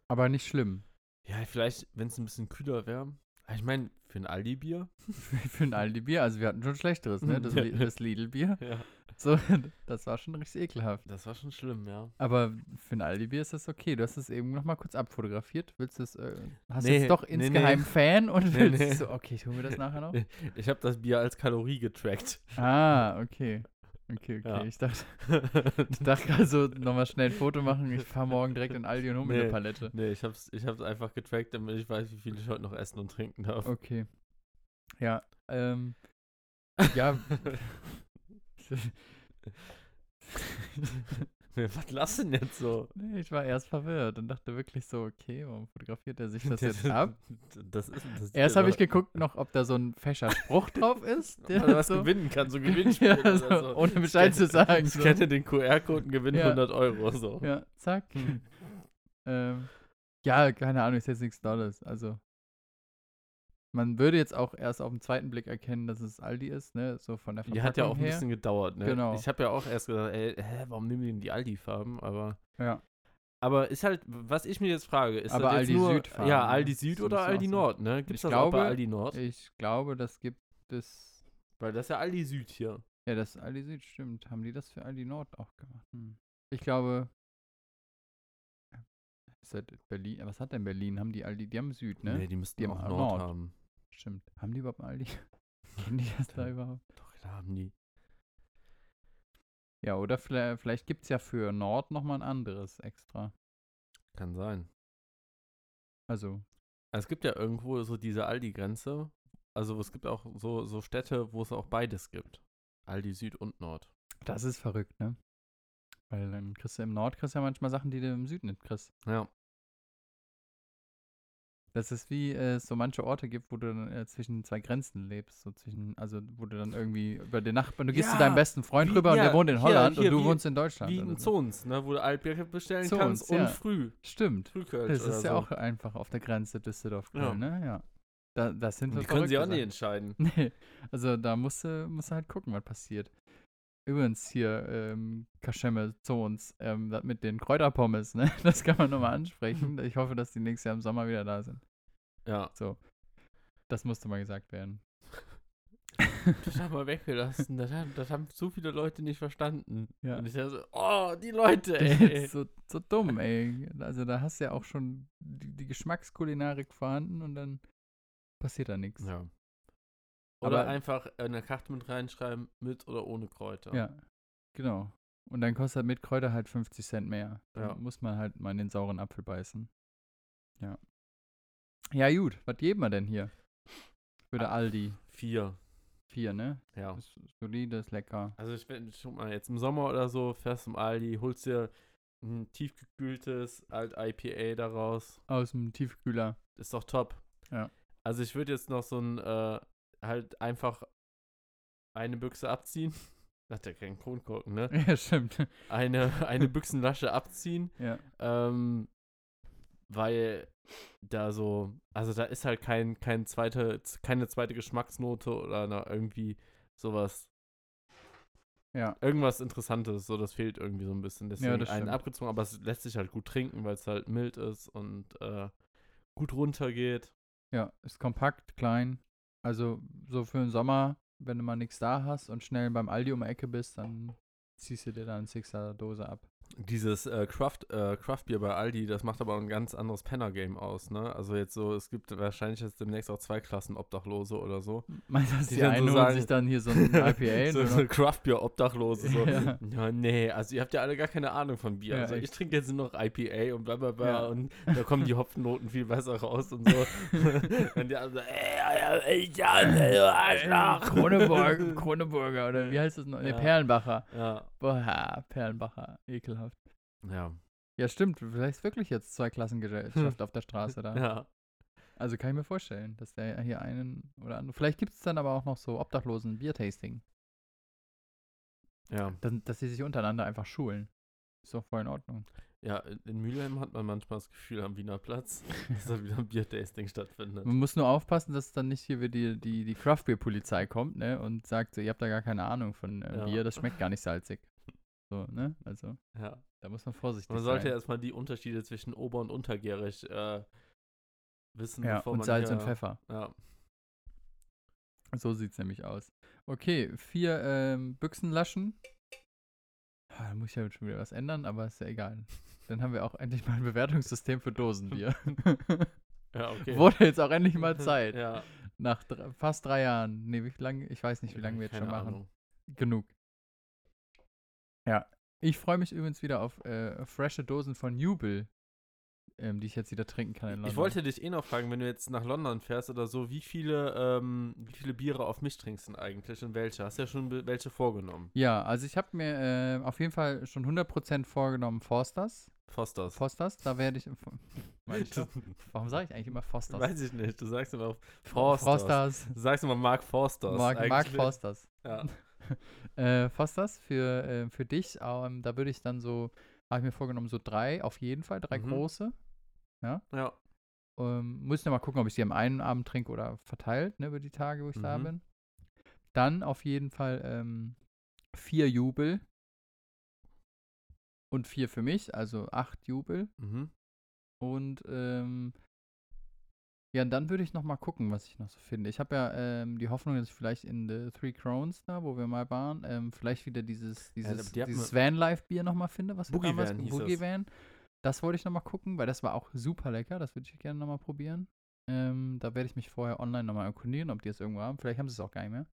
Aber nicht schlimm. Ja, vielleicht, wenn es ein bisschen kühler wäre. Ich meine, für ein Aldi-Bier. *laughs* Für ein Aldi-Bier, also wir hatten schon schlechteres, ne? Das, *laughs* das Lidl-Bier. *laughs* Ja. So, das war schon richtig ekelhaft. Das war schon schlimm, ja. Aber für ein Aldi-Bier ist das okay. Du hast es eben noch mal kurz abfotografiert. Willst du es, äh, hast Nee, jetzt doch nee, insgeheim nee. Ich und Nee, willst nee. so, okay, tun wir das nachher noch? Ich habe das Bier als Kalorie getrackt. Ah, okay. Okay, okay. Ja. Ich dachte, *laughs* ich dachte gerade so, nochmal schnell ein Foto machen. Ich fahre morgen direkt in Aldi und hole mir eine Nee. Palette. nee, ich hab's, ich hab's einfach getrackt, damit ich weiß, wie viel ich heute noch essen und trinken darf. Okay. Ja, ähm, *laughs* ja. *laughs* *laughs* Was lass denn jetzt so? nee, ich war erst verwirrt und dachte wirklich so, okay, warum fotografiert er sich das *laughs* jetzt ab? *laughs* Das ist, das Erst habe ich geguckt noch, ob da so ein fescher Spruch drauf ist. Der man was so, gewinnen kann, so Gewinnspiel ja, so, so. ohne Bescheid zu sagen. Ich So. kenne den QR-Code und gewinne Ja. 100 Euro, so. Ja, zack. Hm. ähm, ja, keine Ahnung, ist jetzt nichts Tolles. Also, man würde jetzt auch erst auf den zweiten Blick erkennen, dass es Aldi ist, ne? So von der Die Verpackung hat ja auch ein her. bisschen gedauert, ne? Genau. Ich habe ja auch erst gedacht, ey, hä, warum nehmen die denn die Aldi-Farben? Aber, Ja. aber ist halt, was ich mir jetzt frage, ist Aber das jetzt Aldi nur, Süd-Farben, Ja, ne? Aldi Süd oder Aldi. Nord, ne? Gibt's Ich das auch bei glaube, Aldi Nord? Ich glaube, das gibt es. Weil das ist ja Aldi Süd hier. Ja, das Aldi Süd, stimmt. Haben die das für Aldi Nord auch gemacht? Hm. Ich glaube. Ist Berlin? Was hat denn Berlin? Haben die Aldi? Die haben Süd, ne? Nee, die müssten Die auch haben Nord, Nord. haben. Stimmt. Haben die überhaupt einen Aldi? *laughs* Kennen die das da Ja. überhaupt? Doch, klar haben die. Ja, oder vielleicht, vielleicht gibt es ja für Nord nochmal ein anderes extra. Kann sein. Also, Es gibt ja irgendwo so diese Aldi-Grenze. Also es gibt auch so, so Städte, wo es auch beides gibt. Aldi Süd und Nord. das ist verrückt, ne? Weil dann kriegst du im Nord kriegst du ja manchmal Sachen, die du im Süden nicht kriegst. Ja. Das ist wie äh, es so manche Orte gibt, wo du dann, äh, zwischen zwei Grenzen lebst. So zwischen, also wo du dann irgendwie über den Nachbarn, du gehst zu Ja, deinem besten Freund wie- rüber und ja, der wohnt in hier- Holland hier, und du wie- wohnst in Deutschland. Wie in so. Zons, ne, wo du Altbier bestellen Zons, kannst und ja. früh. Stimmt. Frühkölsch Das ist ja so. auch einfach auf der Grenze Düsseldorf-Köln, ne? Ja. Da, das sind Und die können sie auch nicht Sachen. entscheiden. *laughs* Nee, also da musst du, musst du halt gucken, was passiert. Übrigens hier, ähm, Kaschemme Zons, ähm, das mit den Kräuterpommes, ne? *laughs* Das kann man nochmal ansprechen. *laughs* Ich hoffe, dass die nächstes Jahr im Sommer wieder da sind. Ja. So. Das musste mal gesagt werden. Das haben wir weggelassen. Das haben, das haben so viele Leute nicht verstanden. Ja. Und ich dachte so, oh, die Leute, ey. so, so dumm, ey. Also da hast du ja auch schon die, die Geschmackskulinarik vorhanden und dann passiert da nichts. Ja. Oder Aber- einfach in der Karte mit reinschreiben, mit oder ohne Kräuter. Ja, genau. Und dann kostet mit Kräuter halt 50 Cent mehr. Dann Ja. muss man halt mal in den sauren Apfel beißen. Ja. Ja, gut. Was geben wir denn hier? Für der Aldi. Vier. Vier, ne? Ja. Ist solide, ist lecker. Also ich bin schon mal jetzt im Sommer oder so, fährst zum Aldi, holst dir ein tiefgekühltes Alt IPA daraus. Aus dem Tiefkühler. Ist doch top. Ja. Also ich würde jetzt noch so ein, äh, halt einfach eine Büchse abziehen. *laughs* Hat ja keinen Kronkorken, ne? *laughs* Ja, stimmt. Eine, *laughs* eine Büchsenlasche abziehen. Ja. Ähm, weil da so, also da ist halt kein, kein zweite, keine zweite Geschmacksnote oder irgendwie sowas, Ja. irgendwas Interessantes, so das fehlt irgendwie so ein bisschen. Deswegen das einen abgezogen, aber es lässt sich halt gut trinken, weil es halt mild ist und äh, gut runtergeht. Ja, ist kompakt, klein. Also so für den Sommer, wenn du mal nichts da hast und schnell beim Aldi um die Ecke bist, dann ziehst du dir da eine Sixer Dose ab. Dieses äh, Craft, äh, Craft-Bier bei Aldi, das macht aber ein ganz anderes Penner-Game aus, ne? Also jetzt so, es gibt wahrscheinlich jetzt demnächst auch zwei Klassen Obdachlose oder so. Meinst du, dass Die die, so einen holen sagen- sich dann hier so ein *laughs* IPA? so, so Craft-Bier-Obdachlose. So. *laughs* Ja. Ja. nee, also ihr habt ja alle gar keine Ahnung von Bier. Ja, also ich trinke jetzt nur noch IPA und bla bla bla Ja. und da kommen die *laughs* Hopfennoten viel besser raus und so. und die anderen so, ey, ich Arschloch. Kroneburg, Kroneburger oder wie heißt das noch? Ne. Perlenbacher. Ja, Boah, Perlenbacher. Ekelhaft. Ja, Ja, stimmt. Vielleicht ist wirklich jetzt zwei Klassengesellschaft auf der Straße da. *laughs* ja. Also kann ich mir vorstellen, dass der hier einen oder andere. Vielleicht gibt es dann aber auch noch so Obdachlosen Biertasting. Ja, Dass, dass sie sich untereinander einfach schulen. Ist doch voll in Ordnung. ja, in- Mülheim hat man manchmal das Gefühl am Wiener Platz, *laughs* dass da wieder ein Biertasting stattfindet. Man muss nur aufpassen, dass dann nicht hier wieder die, die, die Craft-Bier-Polizei kommt, ne? Und sagt ihr habt da gar keine Ahnung von äh, Ja. Bier, das schmeckt gar nicht salzig. So, ne? Also, Ja. da muss man vorsichtig Man sollte sein. erstmal die Unterschiede zwischen ober- und untergärig äh, wissen, Ja, und Salz hier, und Pfeffer. Ja. So sieht es nämlich aus. Okay, vier ähm, Büchsenlaschen. Ah, Da muss ich ja schon wieder was ändern, aber ist ja egal. Dann haben wir auch endlich mal ein Bewertungssystem für Dosenbier. *laughs* Ja, okay. Wurde jetzt auch endlich mal *laughs* Zeit. Ja. Nach dr fast drei Jahren. Nee, wie lange? Ich weiß nicht, wie lange wir jetzt schon Keine machen. Ahnung. Genug. Ja. Ich freue mich übrigens wieder auf äh, frische Dosen von Jubel, ähm, die ich jetzt wieder trinken kann in London. Ich wollte dich eh noch fragen, wenn du jetzt nach London fährst oder so, wie viele, ähm, wie viele Biere auf mich trinkst du denn eigentlich und welche? Hast du ja schon welche vorgenommen? Ja, also ich habe mir äh, auf jeden Fall schon 100% vorgenommen Fosters. Fosters. Fosters, da werde ich. *laughs* Warum sage ich eigentlich immer Fosters? Weiß ich nicht, du sagst immer Forsters. Fosters. Du sagst immer Mark Forsters. Mark, Mark. Fosters. Ja. *laughs* äh, Fosters für, äh, für dich. Ähm, da würde ich dann so, habe ich mir vorgenommen, so drei, auf jeden Fall, drei Mhm. große. ja. Ähm, muss ich noch mal gucken, ob ich die am einen Abend trinke oder verteilt, ne, über die Tage, wo ich da Mhm. bin. Dann auf jeden Fall ähm, vier Jubel. Und vier für mich, also acht Jubel. Mhm. Und ähm, ja, und dann würde ich noch mal gucken, was ich noch so finde. Ich habe ja ähm, die Hoffnung, dass ich vielleicht in The Three Crowns da, wo wir mal waren, ähm, vielleicht wieder dieses, dieses, die hatten dieses Van-Life-Bier noch mal finde, was wir Boogie damals Van Boogie das. Van. Das wollte ich noch mal gucken, weil das war auch super lecker. Das würde ich gerne noch mal probieren. Ähm, da werde ich mich vorher online noch mal erkundigen, ob die es irgendwo haben. Vielleicht haben sie es auch gar nicht mehr.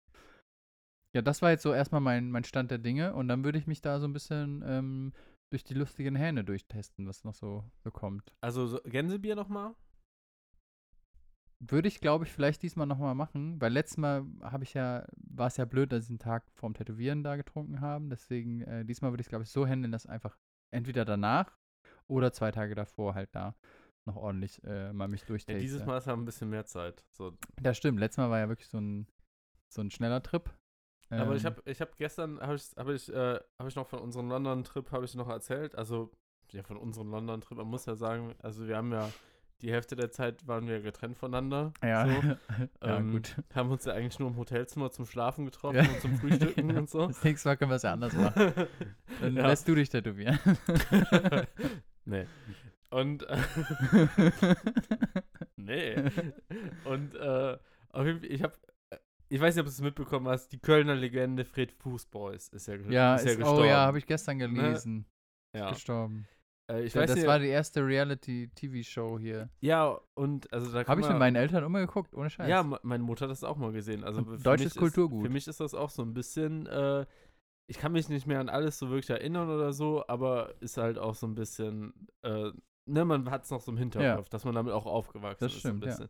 Ja, das war jetzt so erstmal mein, mein Stand der Dinge. Und dann würde ich mich da so ein bisschen ähm, durch die lustigen Hähne durchtesten, was noch so, so kommt. Also so Gänsebier nochmal? Würde ich, glaube ich, vielleicht diesmal nochmal machen, weil letztes Mal habe ich ja, war es ja blöd, dass ich einen Tag vorm Tätowieren da getrunken haben. Deswegen, äh, diesmal würde ich es, glaube ich, so handeln, dass einfach entweder danach oder zwei Tage davor halt da noch ordentlich äh, mal mich Ja, durchtaste. dieses Mal ist ja ein bisschen mehr Zeit. So. Das stimmt, letztes Mal war ja wirklich so ein, so ein schneller Trip. Aber ich Ähm, habe ich hab gestern, habe ich, hab ich, äh, hab ich noch von unserem London-Trip, habe ich noch erzählt. Also, ja, von unserem London-Trip. Man muss ja sagen, also wir haben ja, die Hälfte der Zeit waren wir getrennt voneinander. Ja, So. *laughs* ja Ähm, gut. Haben uns ja eigentlich nur im Hotelzimmer zum Schlafen getroffen Ja. und zum Frühstücken und so. Das nächste Mal können wir es ja anders machen. *laughs* Dann Ja. lässt du dich tätowieren. *laughs* nee. Und, äh, nee. Und, äh, auf jeden Fall, ich habe, ich weiß nicht, ob du es mitbekommen hast, die Kölner Legende Fred Fußboys ist ja, ja, ist ja ist, gestorben. oh ja, habe ich gestern gelesen. ja. Gestorben. Äh, ich Ja, weiß das nicht, war die erste Reality-TV-Show hier. ja, und also da Habe ich mit meinen Eltern immer geguckt, ohne Scheiß. Ja, me- meine Mutter hat das auch mal gesehen. Also deutsches Kulturgut. Ist, für mich ist das auch so ein bisschen, äh, ich kann mich nicht mehr an alles so wirklich erinnern oder so, aber ist halt auch so ein bisschen, äh, ne, man hat es noch so im Hinterkopf, dass man damit auch aufgewachsen Das ist. stimmt, ja. ein bisschen.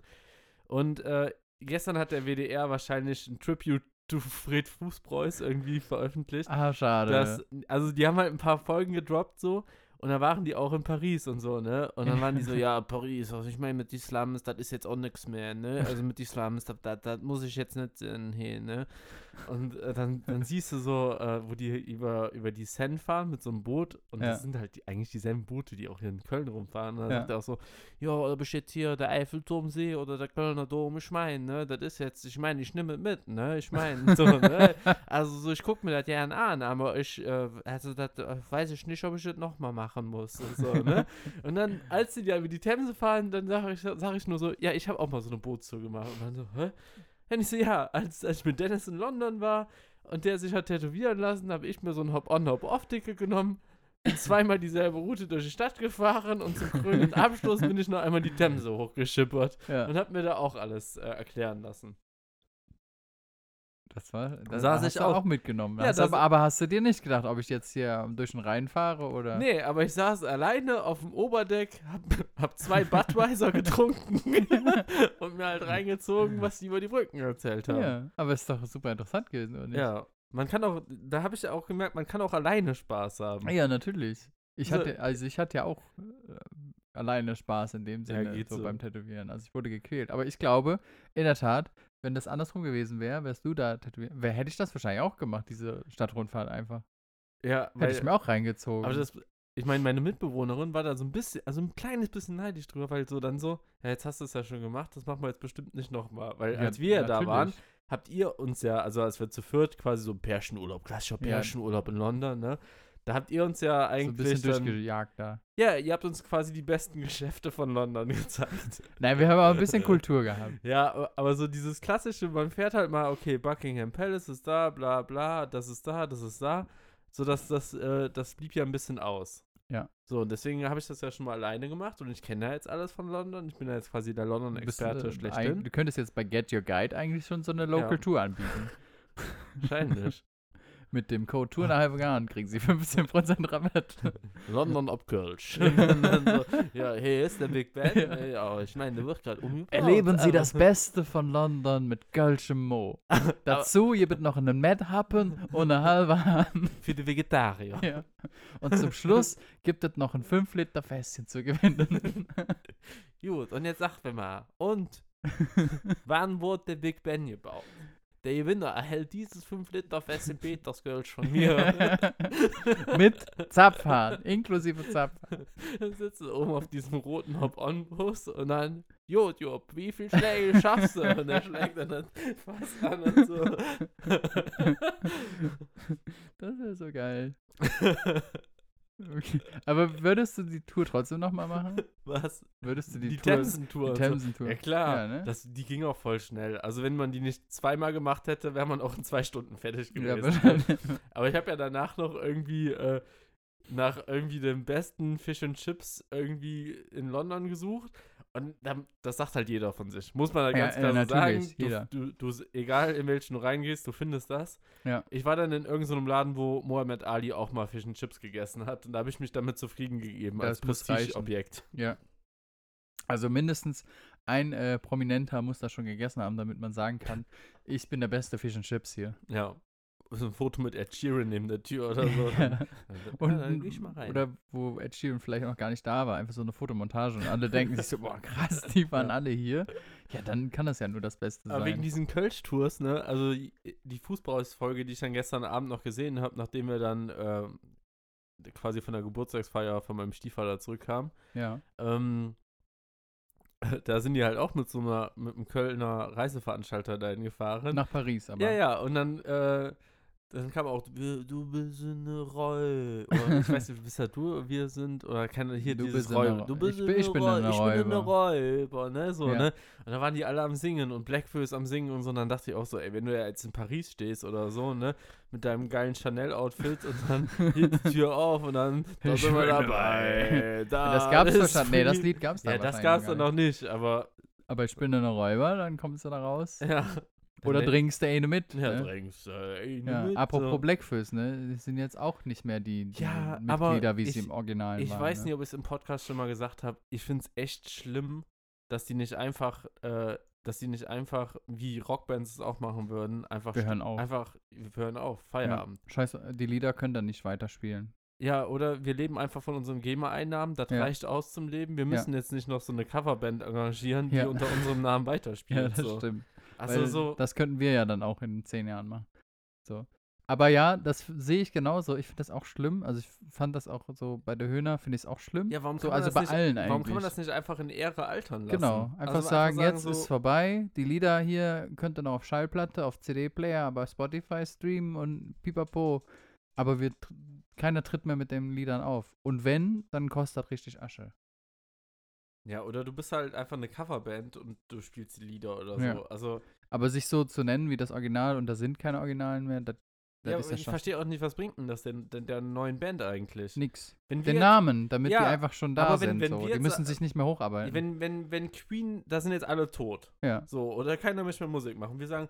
Und äh, gestern hat der WDR wahrscheinlich ein Tribute to Fred Fußbräus irgendwie veröffentlicht. Ah, schade. Das, also die haben halt ein paar Folgen gedroppt so und da waren die auch in Paris und so, ne? Und dann waren die so, *laughs* ja, Paris, also ich meine, mit die Slums, das ist jetzt auch nix mehr, ne? Also mit die Slums, das, muss ich jetzt nicht hin, ne? Und äh, dann, dann siehst du so, äh, wo die über, über die Seine fahren mit so einem Boot und Ja. das sind halt die, eigentlich dieselben Boote, die auch hier in Köln rumfahren. Und dann Ja. sagt er auch so, ja, ob ich jetzt hier der Eiffelturmsee oder der Kölner Dom, ich meine, ne? Das ist jetzt, ich meine, ich nehme mit, ne? Ich meine, so, *laughs* ne? Also so, ich gucke mir das gern an, aber ich, äh, also das äh, weiß ich nicht, ob ich das nochmal machen muss und so, ne? *laughs* und dann, als die da über die Themse fahren, dann sage ich, sag ich nur so, ja, ich habe auch mal so eine Bootstour gemacht. Und dann so, hä? Und ich so, ja, als, als ich mit Dennis in London war und der sich hat tätowieren lassen, habe ich mir so ein Hop-on-Hop-off-Ticket genommen, zweimal dieselbe Route durch die Stadt gefahren und zum krönenden Abschluss bin ich noch einmal die Themse hochgeschippert ja. und habe mir da auch alles äh, erklären lassen. Das war, das Saß hast ich du auch. auch mitgenommen. Ja, hast aber, aber hast du dir nicht gedacht, ob ich jetzt hier durch den Rhein fahre oder? Nee, aber ich saß alleine auf dem Oberdeck, hab, hab zwei Budweiser getrunken *laughs* und mir halt reingezogen, was die über die Brücken erzählt haben. Ja, aber ist doch super interessant gewesen, oder nicht? Ja, man kann auch, da habe ich ja auch gemerkt, man kann auch alleine Spaß haben. Ja, natürlich. Ich Also- hatte, also ich hatte ja auch äh, alleine Spaß in dem Ja, Sinne, geht so, so. beim Tätowieren. Also ich wurde gequält. Aber ich glaube, in der Tat, wenn das andersrum gewesen wäre, wärst du da tätowiert, wär, hätte ich das wahrscheinlich auch gemacht, diese Stadtrundfahrt einfach. Ja, Hätte weil, ich mir auch reingezogen. aber das, ich meine, meine Mitbewohnerin war da so ein bisschen, also ein kleines bisschen neidisch drüber, weil so dann so, ja, jetzt hast du es ja schon gemacht, das machen wir jetzt bestimmt nicht nochmal. Weil Ja, als wir da natürlich. waren, habt ihr uns ja, also als wir zu viert quasi so Pärchenurlaub, klassischer Ja. Pärchenurlaub in London, ne? Da habt ihr uns ja So ein eigentlich. bisschen dann, durchgejagt da. ja, ihr habt uns quasi die besten Geschäfte von London *laughs* gezeigt. Nein, wir haben auch ein bisschen Kultur gehabt. Ja, aber so dieses klassische, man fährt halt mal, okay, Buckingham Palace ist da, bla bla, das ist da, das ist da. So dass das, äh, das blieb ja ein bisschen aus. Ja. So, und deswegen habe ich das ja schon mal alleine gemacht und ich kenne ja jetzt alles von London. Ich bin ja jetzt quasi der London-Experte schlechthin. du könntest jetzt bei Get Your Guide eigentlich schon so eine Local Ja. Tour anbieten. *laughs* Wahrscheinlich. Mit dem Code Tour nach Halbgarn kriegen sie 15% Rabatt. *laughs* London ob Kölsch. Und dann so, ja, hier ist der Big Ben. Ja. Ja, ich meine, der wird gerade umgebaut. Erleben Sie das Beste von London mit Gölschem Mo. *laughs* Dazu gibt noch einen Medhappen und eine halbe Hahn. Für die Vegetarier. Ja. Und zum Schluss gibt es noch ein 5 Liter Fässchen zu gewinnen. *laughs* Gut, und jetzt sagt mir mal, und wann wurde der Big Ben gebaut? Der Gewinner erhält dieses 5 Liter Fest in *laughs* Peterskölsch von *laughs* mir. Mit Zapfhahn, inklusive Zapfhahn. Dann sitzt du oben auf diesem roten Hop-On-Bus und dann, Jod, Job, wie viel Schläge schaffst du? Und er schlägt dann das fast an und so. *laughs* Das wäre so geil. Okay. Aber würdest du die Tour trotzdem nochmal machen? *laughs* Was? Würdest du die, Die, Tour, Themsen-Tour. die. Themsen-Tour? Ja klar, Ja, ne? das, die ging auch voll schnell. Also wenn man die nicht zweimal gemacht hätte, wäre man auch in zwei Stunden fertig Ja, gewesen. wahrscheinlich. *laughs* Aber ich habe ja danach noch irgendwie äh, nach irgendwie dem besten Fish and Chips irgendwie in London gesucht. Und das sagt halt jeder von sich. Muss man halt Ja, ganz ja, klar so natürlich, sagen. jeder. Du, du, du, egal in welchen du reingehst, du findest das. Ja. Ich war dann in irgendeinem Laden, wo Mohammed Ali auch mal Fish and Chips gegessen hat. Und da habe ich mich damit zufrieden gegeben Das als. Prestigeobjekt. Ja. Also mindestens ein äh, Prominenter muss das schon gegessen haben, damit man sagen kann, *laughs* ich bin der beste Fish and Chips hier. Ja. So ein Foto mit Ed Sheeran neben der Tür oder so. *laughs* Dann, Und, dann ich mal rein. Oder wo Ed Sheeran vielleicht noch gar nicht da war, einfach so eine Fotomontage und alle denken sich so, boah krass, die waren alle hier. Ja, dann kann das ja nur das Beste Aber wegen sein. diesen Kölsch-Tours, ne, also die- Fußballfolge, die ich dann gestern Abend noch gesehen habe, nachdem wir dann ähm, quasi von der Geburtstagsfeier von meinem Stiefvater zurückkamen, Ja. ähm, *laughs* da sind die halt auch mit so einer, mit einem Kölner Reiseveranstalter dahin gefahren. Nach Paris aber. ja, ja, und dann, äh, dann kam auch, "Wir- du bist eine Roll. Oder ich weiß nicht, bist ja du, wir sind, oder kann hier Du dieses bist eine Räuber. Ro- Du bist ich bin- ich bin eine Roll- ich bin eine Räuber. Ne, so, Ja. ne. Und da waren die alle am Singen und Blackfoot am Singen und so. Und dann dachte ich auch so, ey, wenn du ja jetzt in Paris stehst oder so, ne, mit deinem geilen Chanel-Outfit und dann *laughs* geht die Tür auf und dann, da Ich sind wir dabei. Da *laughs* das gab's ist wahrscheinlich. Nee, das. Lied gab's da Ja, das gab's dann noch nicht, aber, Aber ich bin eine Räuber, dann kommst du da raus. ja. Oder Nee. trinkst du eine mit. Ja, ne? trinkst du eine Ja, mit, apropos so. Blackfoot, ne? Die sind jetzt auch nicht mehr die, die Ja, Mitglieder, wie sie ich- im Original Ich waren. weiß ne? nicht, ob ich es im Podcast schon mal gesagt habe. Ich finde es echt schlimm, dass die nicht einfach, äh, dass die nicht einfach, wie Rockbands es auch machen würden, einfach, Wir hören auf. einfach, wir hören auf, Ja, Feierabend. scheiße, die Lieder können dann nicht weiterspielen. Ja, oder wir leben einfach von unseren GEMA-Einnahmen, das Ja. reicht aus zum Leben. Wir Ja. müssen jetzt nicht noch so eine Coverband engagieren, die Ja. unter unserem Namen *laughs* Ja, weiterspielt. das so. stimmt. Also so, Das könnten wir ja dann auch in zehn Jahren machen. So. Aber ja, das sehe ich genauso. Ich finde das auch schlimm. Also ich fand das auch so bei der Höhner, finde ich es auch schlimm. ja, warum so, also bei nicht, allen eigentlich. Warum kann man das nicht einfach in Ehre altern lassen? Genau, einfach Also sagen, jetzt so, ist vorbei. Die Lieder hier könnt ihr noch auf Schallplatte, auf CD-Player, aber Spotify streamen und pipapo. Aber wir, keiner tritt mehr mit den Liedern auf. Und wenn, dann kostet das richtig Asche. Ja, oder du bist halt einfach eine Coverband und du spielst die Lieder oder Ja. so. Also, Aber sich so zu nennen wie das Original und da sind keine Originalen mehr, das, ja, ja ich verstehe auch nicht, was bringt denn das denn, denn der neuen Band eigentlich? nix. Wenn Den wir Namen, damit Ja, die einfach schon da aber wenn- sind. wenn so. wir Die jetzt- müssen sich nicht mehr hocharbeiten. wenn, wenn, wenn Queen, da sind jetzt alle tot. ja. So, oder keiner möchte mehr Musik machen. Wir sagen,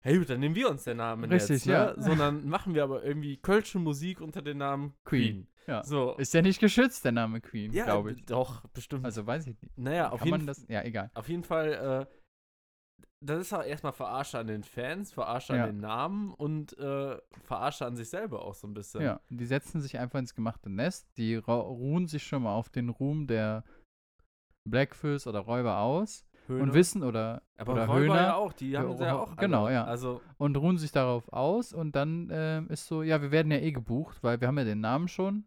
hey gut, dann nehmen wir uns den Namen Richtig, jetzt. Ne? ja. Sondern machen wir aber irgendwie kölsche Musik unter dem Namen Queen. Queen. ja. So. Ist ja nicht geschützt, der Name Queen, ja, glaube ich. doch, bestimmt. Also weiß ich nicht. naja, auf Kann jeden, das? Ja, egal. auf jeden Fall, äh, das ist auch erstmal Verarsche an den Fans, Verarsche Ja. an den Namen und äh, Verarsche an sich selber auch so ein bisschen. Ja, die setzen sich einfach ins gemachte Nest. Die ruhen sich schon mal auf den Ruhm der Blackfish oder Räuber aus Höhner. und wissen oder, aber oder Räuber Höhner ja auch, die Ja, haben sie ja Ro- auch. genau, alle. ja. Also, und ruhen sich darauf aus und dann ähm, ist so, ja, wir werden ja eh gebucht, weil wir haben ja den Namen schon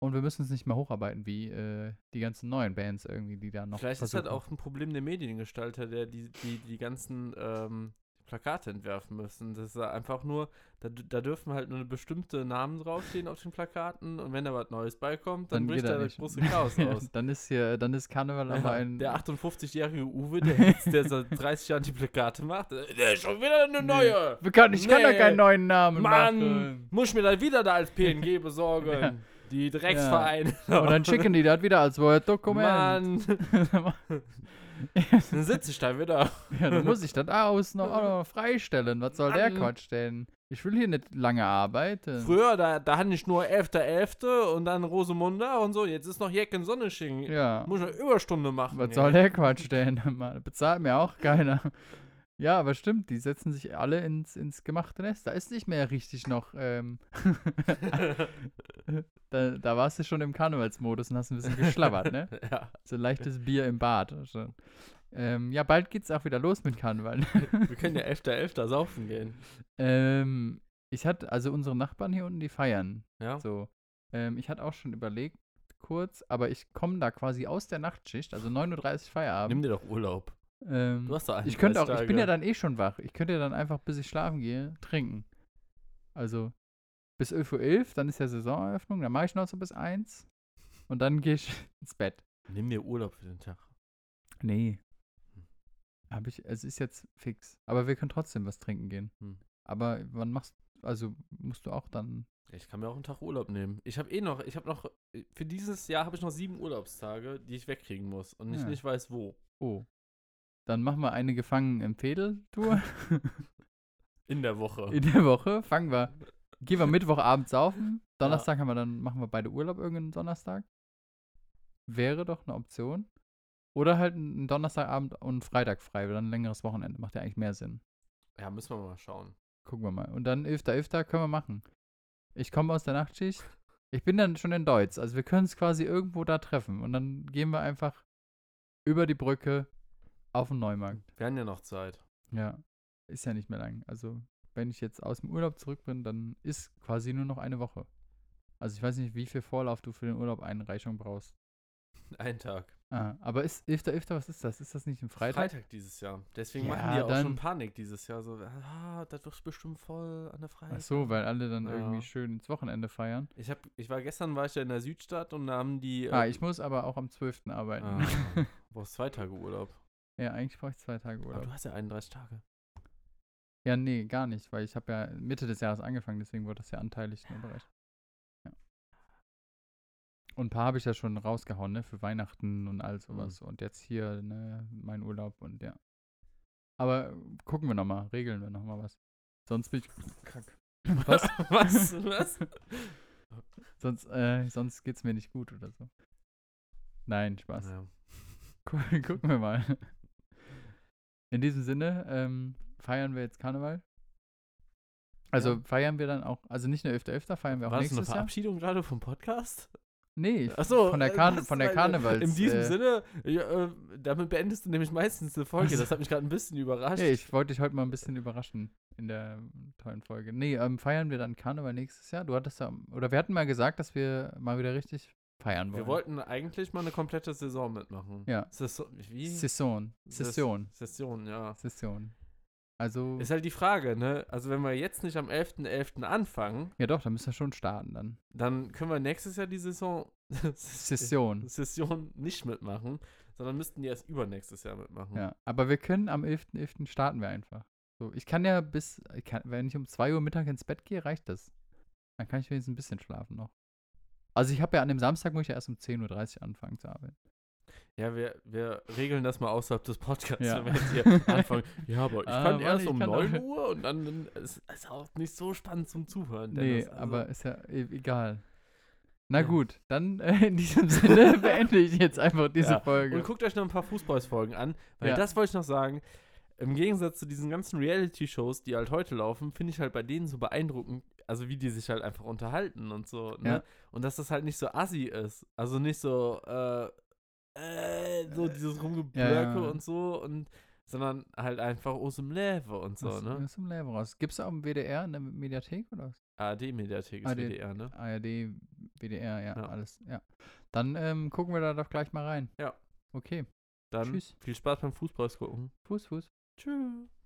und wir müssen es nicht mehr hocharbeiten wie äh, die ganzen neuen Bands irgendwie, die da noch vielleicht ist versuchen. halt auch ein Problem der Mediengestalter, der die, die, die ganzen ähm, Plakate entwerfen müssen. Das ist einfach nur, da, da dürfen halt nur bestimmte Namen draufstehen auf den Plakaten und wenn da was Neues beikommt, dann, Dann bricht da er das große Chaos Ja, *laughs* aus. dann ist hier, dann ist Karneval aber Ja, ein. der 58-jährige Uwe, der, jetzt, der seit 30 Jahren die Plakate macht, äh, der ist schon wieder eine neue. Wir kann, ich kann doch Nee. keinen neuen Namen Mann, machen. muss ich mir das wieder da als PNG *laughs* besorgen. Ja. Die Drecksvereine. Und dann schicken die das wieder als Word-Dokument. Mann, *laughs* dann sitze ich da wieder. ja, dann muss ich das aus noch, auch noch freistellen. Was soll der. Quatsch denn? Ich will hier nicht lange arbeiten. Früher, da, da hatte ich nur 11.11. und dann Rosemunda und so. Jetzt ist noch Jecken Sonnesching. Ja. Muss ich eine Überstunde machen. Was ey. soll der Quatsch denn? *laughs* Bezahlt mir auch keiner. Ja, aber stimmt, die setzen sich alle ins, ins gemachte Nest. Da ist nicht mehr richtig noch. Ähm, *laughs* *laughs* da, da warst du schon im Karnevalsmodus und hast ein bisschen geschlabbert, ne? *laughs* ja, So leichtes Bier im Bad. Schon. Ähm, ja, bald geht's auch wieder los mit Karneval. wir können ja 11.11. saufen gehen. ähm, ich hatte, also unsere Nachbarn hier unten, die feiern. Ja? So. Ähm, ich hatte auch schon überlegt, kurz, aber ich komme da quasi aus der Nachtschicht, also 9.30 Uhr Feierabend. Nimm dir doch Urlaub. Ähm, Du hast doch ich könnte auch, 31 ich bin ja Tage. dann eh schon wach. Ich könnte ja dann einfach, bis ich schlafen gehe, trinken. Also bis 11.11 Uhr, dann ist ja Saisoneröffnung, dann mache ich noch so bis 1 und dann gehe ich *laughs* ins Bett. Nimm dir Urlaub für den Tag. Nee. Hab ich, es ist jetzt fix. Aber wir können trotzdem was trinken gehen. Hm. Aber wann machst also musst du auch dann. Ich kann mir auch einen Tag Urlaub nehmen. Ich habe eh noch, ich habe noch, für dieses Jahr habe ich noch sieben Urlaubstage, die ich wegkriegen muss und ich Ja. nicht weiß wo. Oh. Dann machen wir eine Gefangen im Fädel-Tour. *laughs* In der Woche. In der Woche fangen wir. Gehen wir Mittwochabend saufen. Donnerstag haben wir dann, machen wir beide Urlaub irgendeinen Donnerstag. Wäre doch eine Option. Oder halt einen Donnerstagabend und Freitag frei, weil dann ein längeres Wochenende. Macht ja eigentlich mehr Sinn. ja, müssen wir mal schauen. Gucken wir mal. Und dann 11.11. können wir machen. Ich komme aus der Nachtschicht. Ich bin dann schon in Deutsch. Also wir können es quasi irgendwo da treffen. Und dann gehen wir einfach über die Brücke auf den Neumarkt. Wir haben ja noch Zeit. Ja, ist ja nicht mehr lang. Also, wenn ich jetzt aus dem Urlaub zurück bin, dann ist quasi nur noch eine Woche. Also, ich weiß nicht, wie viel Vorlauf du für den Urlaub Einreichung brauchst. *laughs* Ein Tag. Ah, aber ist Iftar Iftar, was ist das? Ist das nicht ein Freitag? Freitag dieses Jahr. Deswegen Ja, machen die auch dann- schon Panik dieses Jahr. So, ah, das wird bestimmt voll an der Freitag. Ach so, weil alle dann Ja. irgendwie schön ins Wochenende feiern. Ich, hab, ich war gestern, war ich ja in der Südstadt und da haben die. Ah, äh, ich muss aber auch am 12. arbeiten. ah, *laughs* du brauchst zwei Tage Urlaub. Ja, eigentlich brauche ich zwei Tage Aber Urlaub. du hast ja 31 Tage. Ja, nee, gar nicht, weil ich habe ja Mitte des Jahres angefangen, deswegen wurde das ja anteilig nur berechnet. Ja. Und ein paar habe ich ja schon rausgehauen, ne, für Weihnachten und all sowas. Und jetzt hier, ne, mein Urlaub und ja. Aber gucken wir nochmal, regeln wir nochmal was. Sonst bin ich krank. *laughs* Was? Was? *laughs* Was? *laughs* sonst, äh, sonst geht's mir nicht gut oder so. Nein, Spaß. Ja. Gu- Gucken wir mal. In diesem Sinne, ähm, feiern wir jetzt Karneval. Also Ja. feiern wir dann auch, also nicht nur 11.11., feiern wir auch War eine nächstes Jahr. Verabschiedung gerade vom Podcast? Nee, Achso, von der, Karne von der Karnevals. In diesem äh, Sinne, ja, äh, damit beendest du nämlich meistens eine Folge. *laughs* Das hat mich gerade ein bisschen überrascht. Nee, ich wollte dich heute mal ein bisschen überraschen in der tollen Folge. Nee, ähm, feiern wir dann Karneval nächstes Jahr? Du hattest ja, oder wir hatten mal gesagt, dass wir mal wieder richtig feiern wollen. Wir wollten eigentlich mal eine komplette Saison mitmachen. Ja. Saison, wie? Saison. Session. Session, ja. Session. Also, Ist halt die Frage, ne? Also wenn wir jetzt nicht am 11.11. anfangen, ja doch, da müssen wir schon starten dann. dann können wir nächstes Jahr die Saison *laughs* Session. Session nicht mitmachen, sondern müssten die erst übernächstes Jahr mitmachen. Ja, aber wir können am 11.11. starten wir einfach. So, ich kann ja bis, ich kann, wenn ich um 2 Uhr Mittag ins Bett gehe, reicht das. Dann kann ich wenigstens ein bisschen schlafen noch. Also ich habe ja an dem Samstag, muss ich ja erst um 10.30 Uhr anfangen zu arbeiten. Ja, wir, wir regeln das mal außerhalb des Podcasts, Ja. wenn wir jetzt hier *laughs* anfangen. Ja, aber ich Ah, kann Mann, erst ich um kann 9 auch- Uhr und dann, dann ist es auch nicht so spannend zum Zuhören. Nee, Dennis, also- aber ist ja e egal. Na Ja. gut, dann äh, in diesem *laughs* Sinne *laughs* beende ich jetzt einfach diese Ja, Folge. Und guckt euch noch ein paar Fußballsfolgen an, weil das wollte ich noch sagen. Im Gegensatz zu diesen ganzen Reality-Shows, die halt heute laufen, finde ich halt bei denen so beeindruckend, also wie die sich halt einfach unterhalten und so, ne? Ja. Und dass das halt nicht so assi ist. Also nicht so, äh, äh, so dieses Rumgeblöke Ja, und so und sondern halt einfach aus dem Leben und so, aus, ne? aus dem Leben raus. Gibt's auch im WDR in der Mediathek oder was? ARD-Mediathek ist ARD. WDR, ne? ARD, WDR, ja, Ja. alles, ja. Dann ähm, gucken wir da doch gleich mal rein. Ja. Okay, Dann Tschüss. viel Spaß beim Fußball gucken. Fuß, Fuß. Tschüss.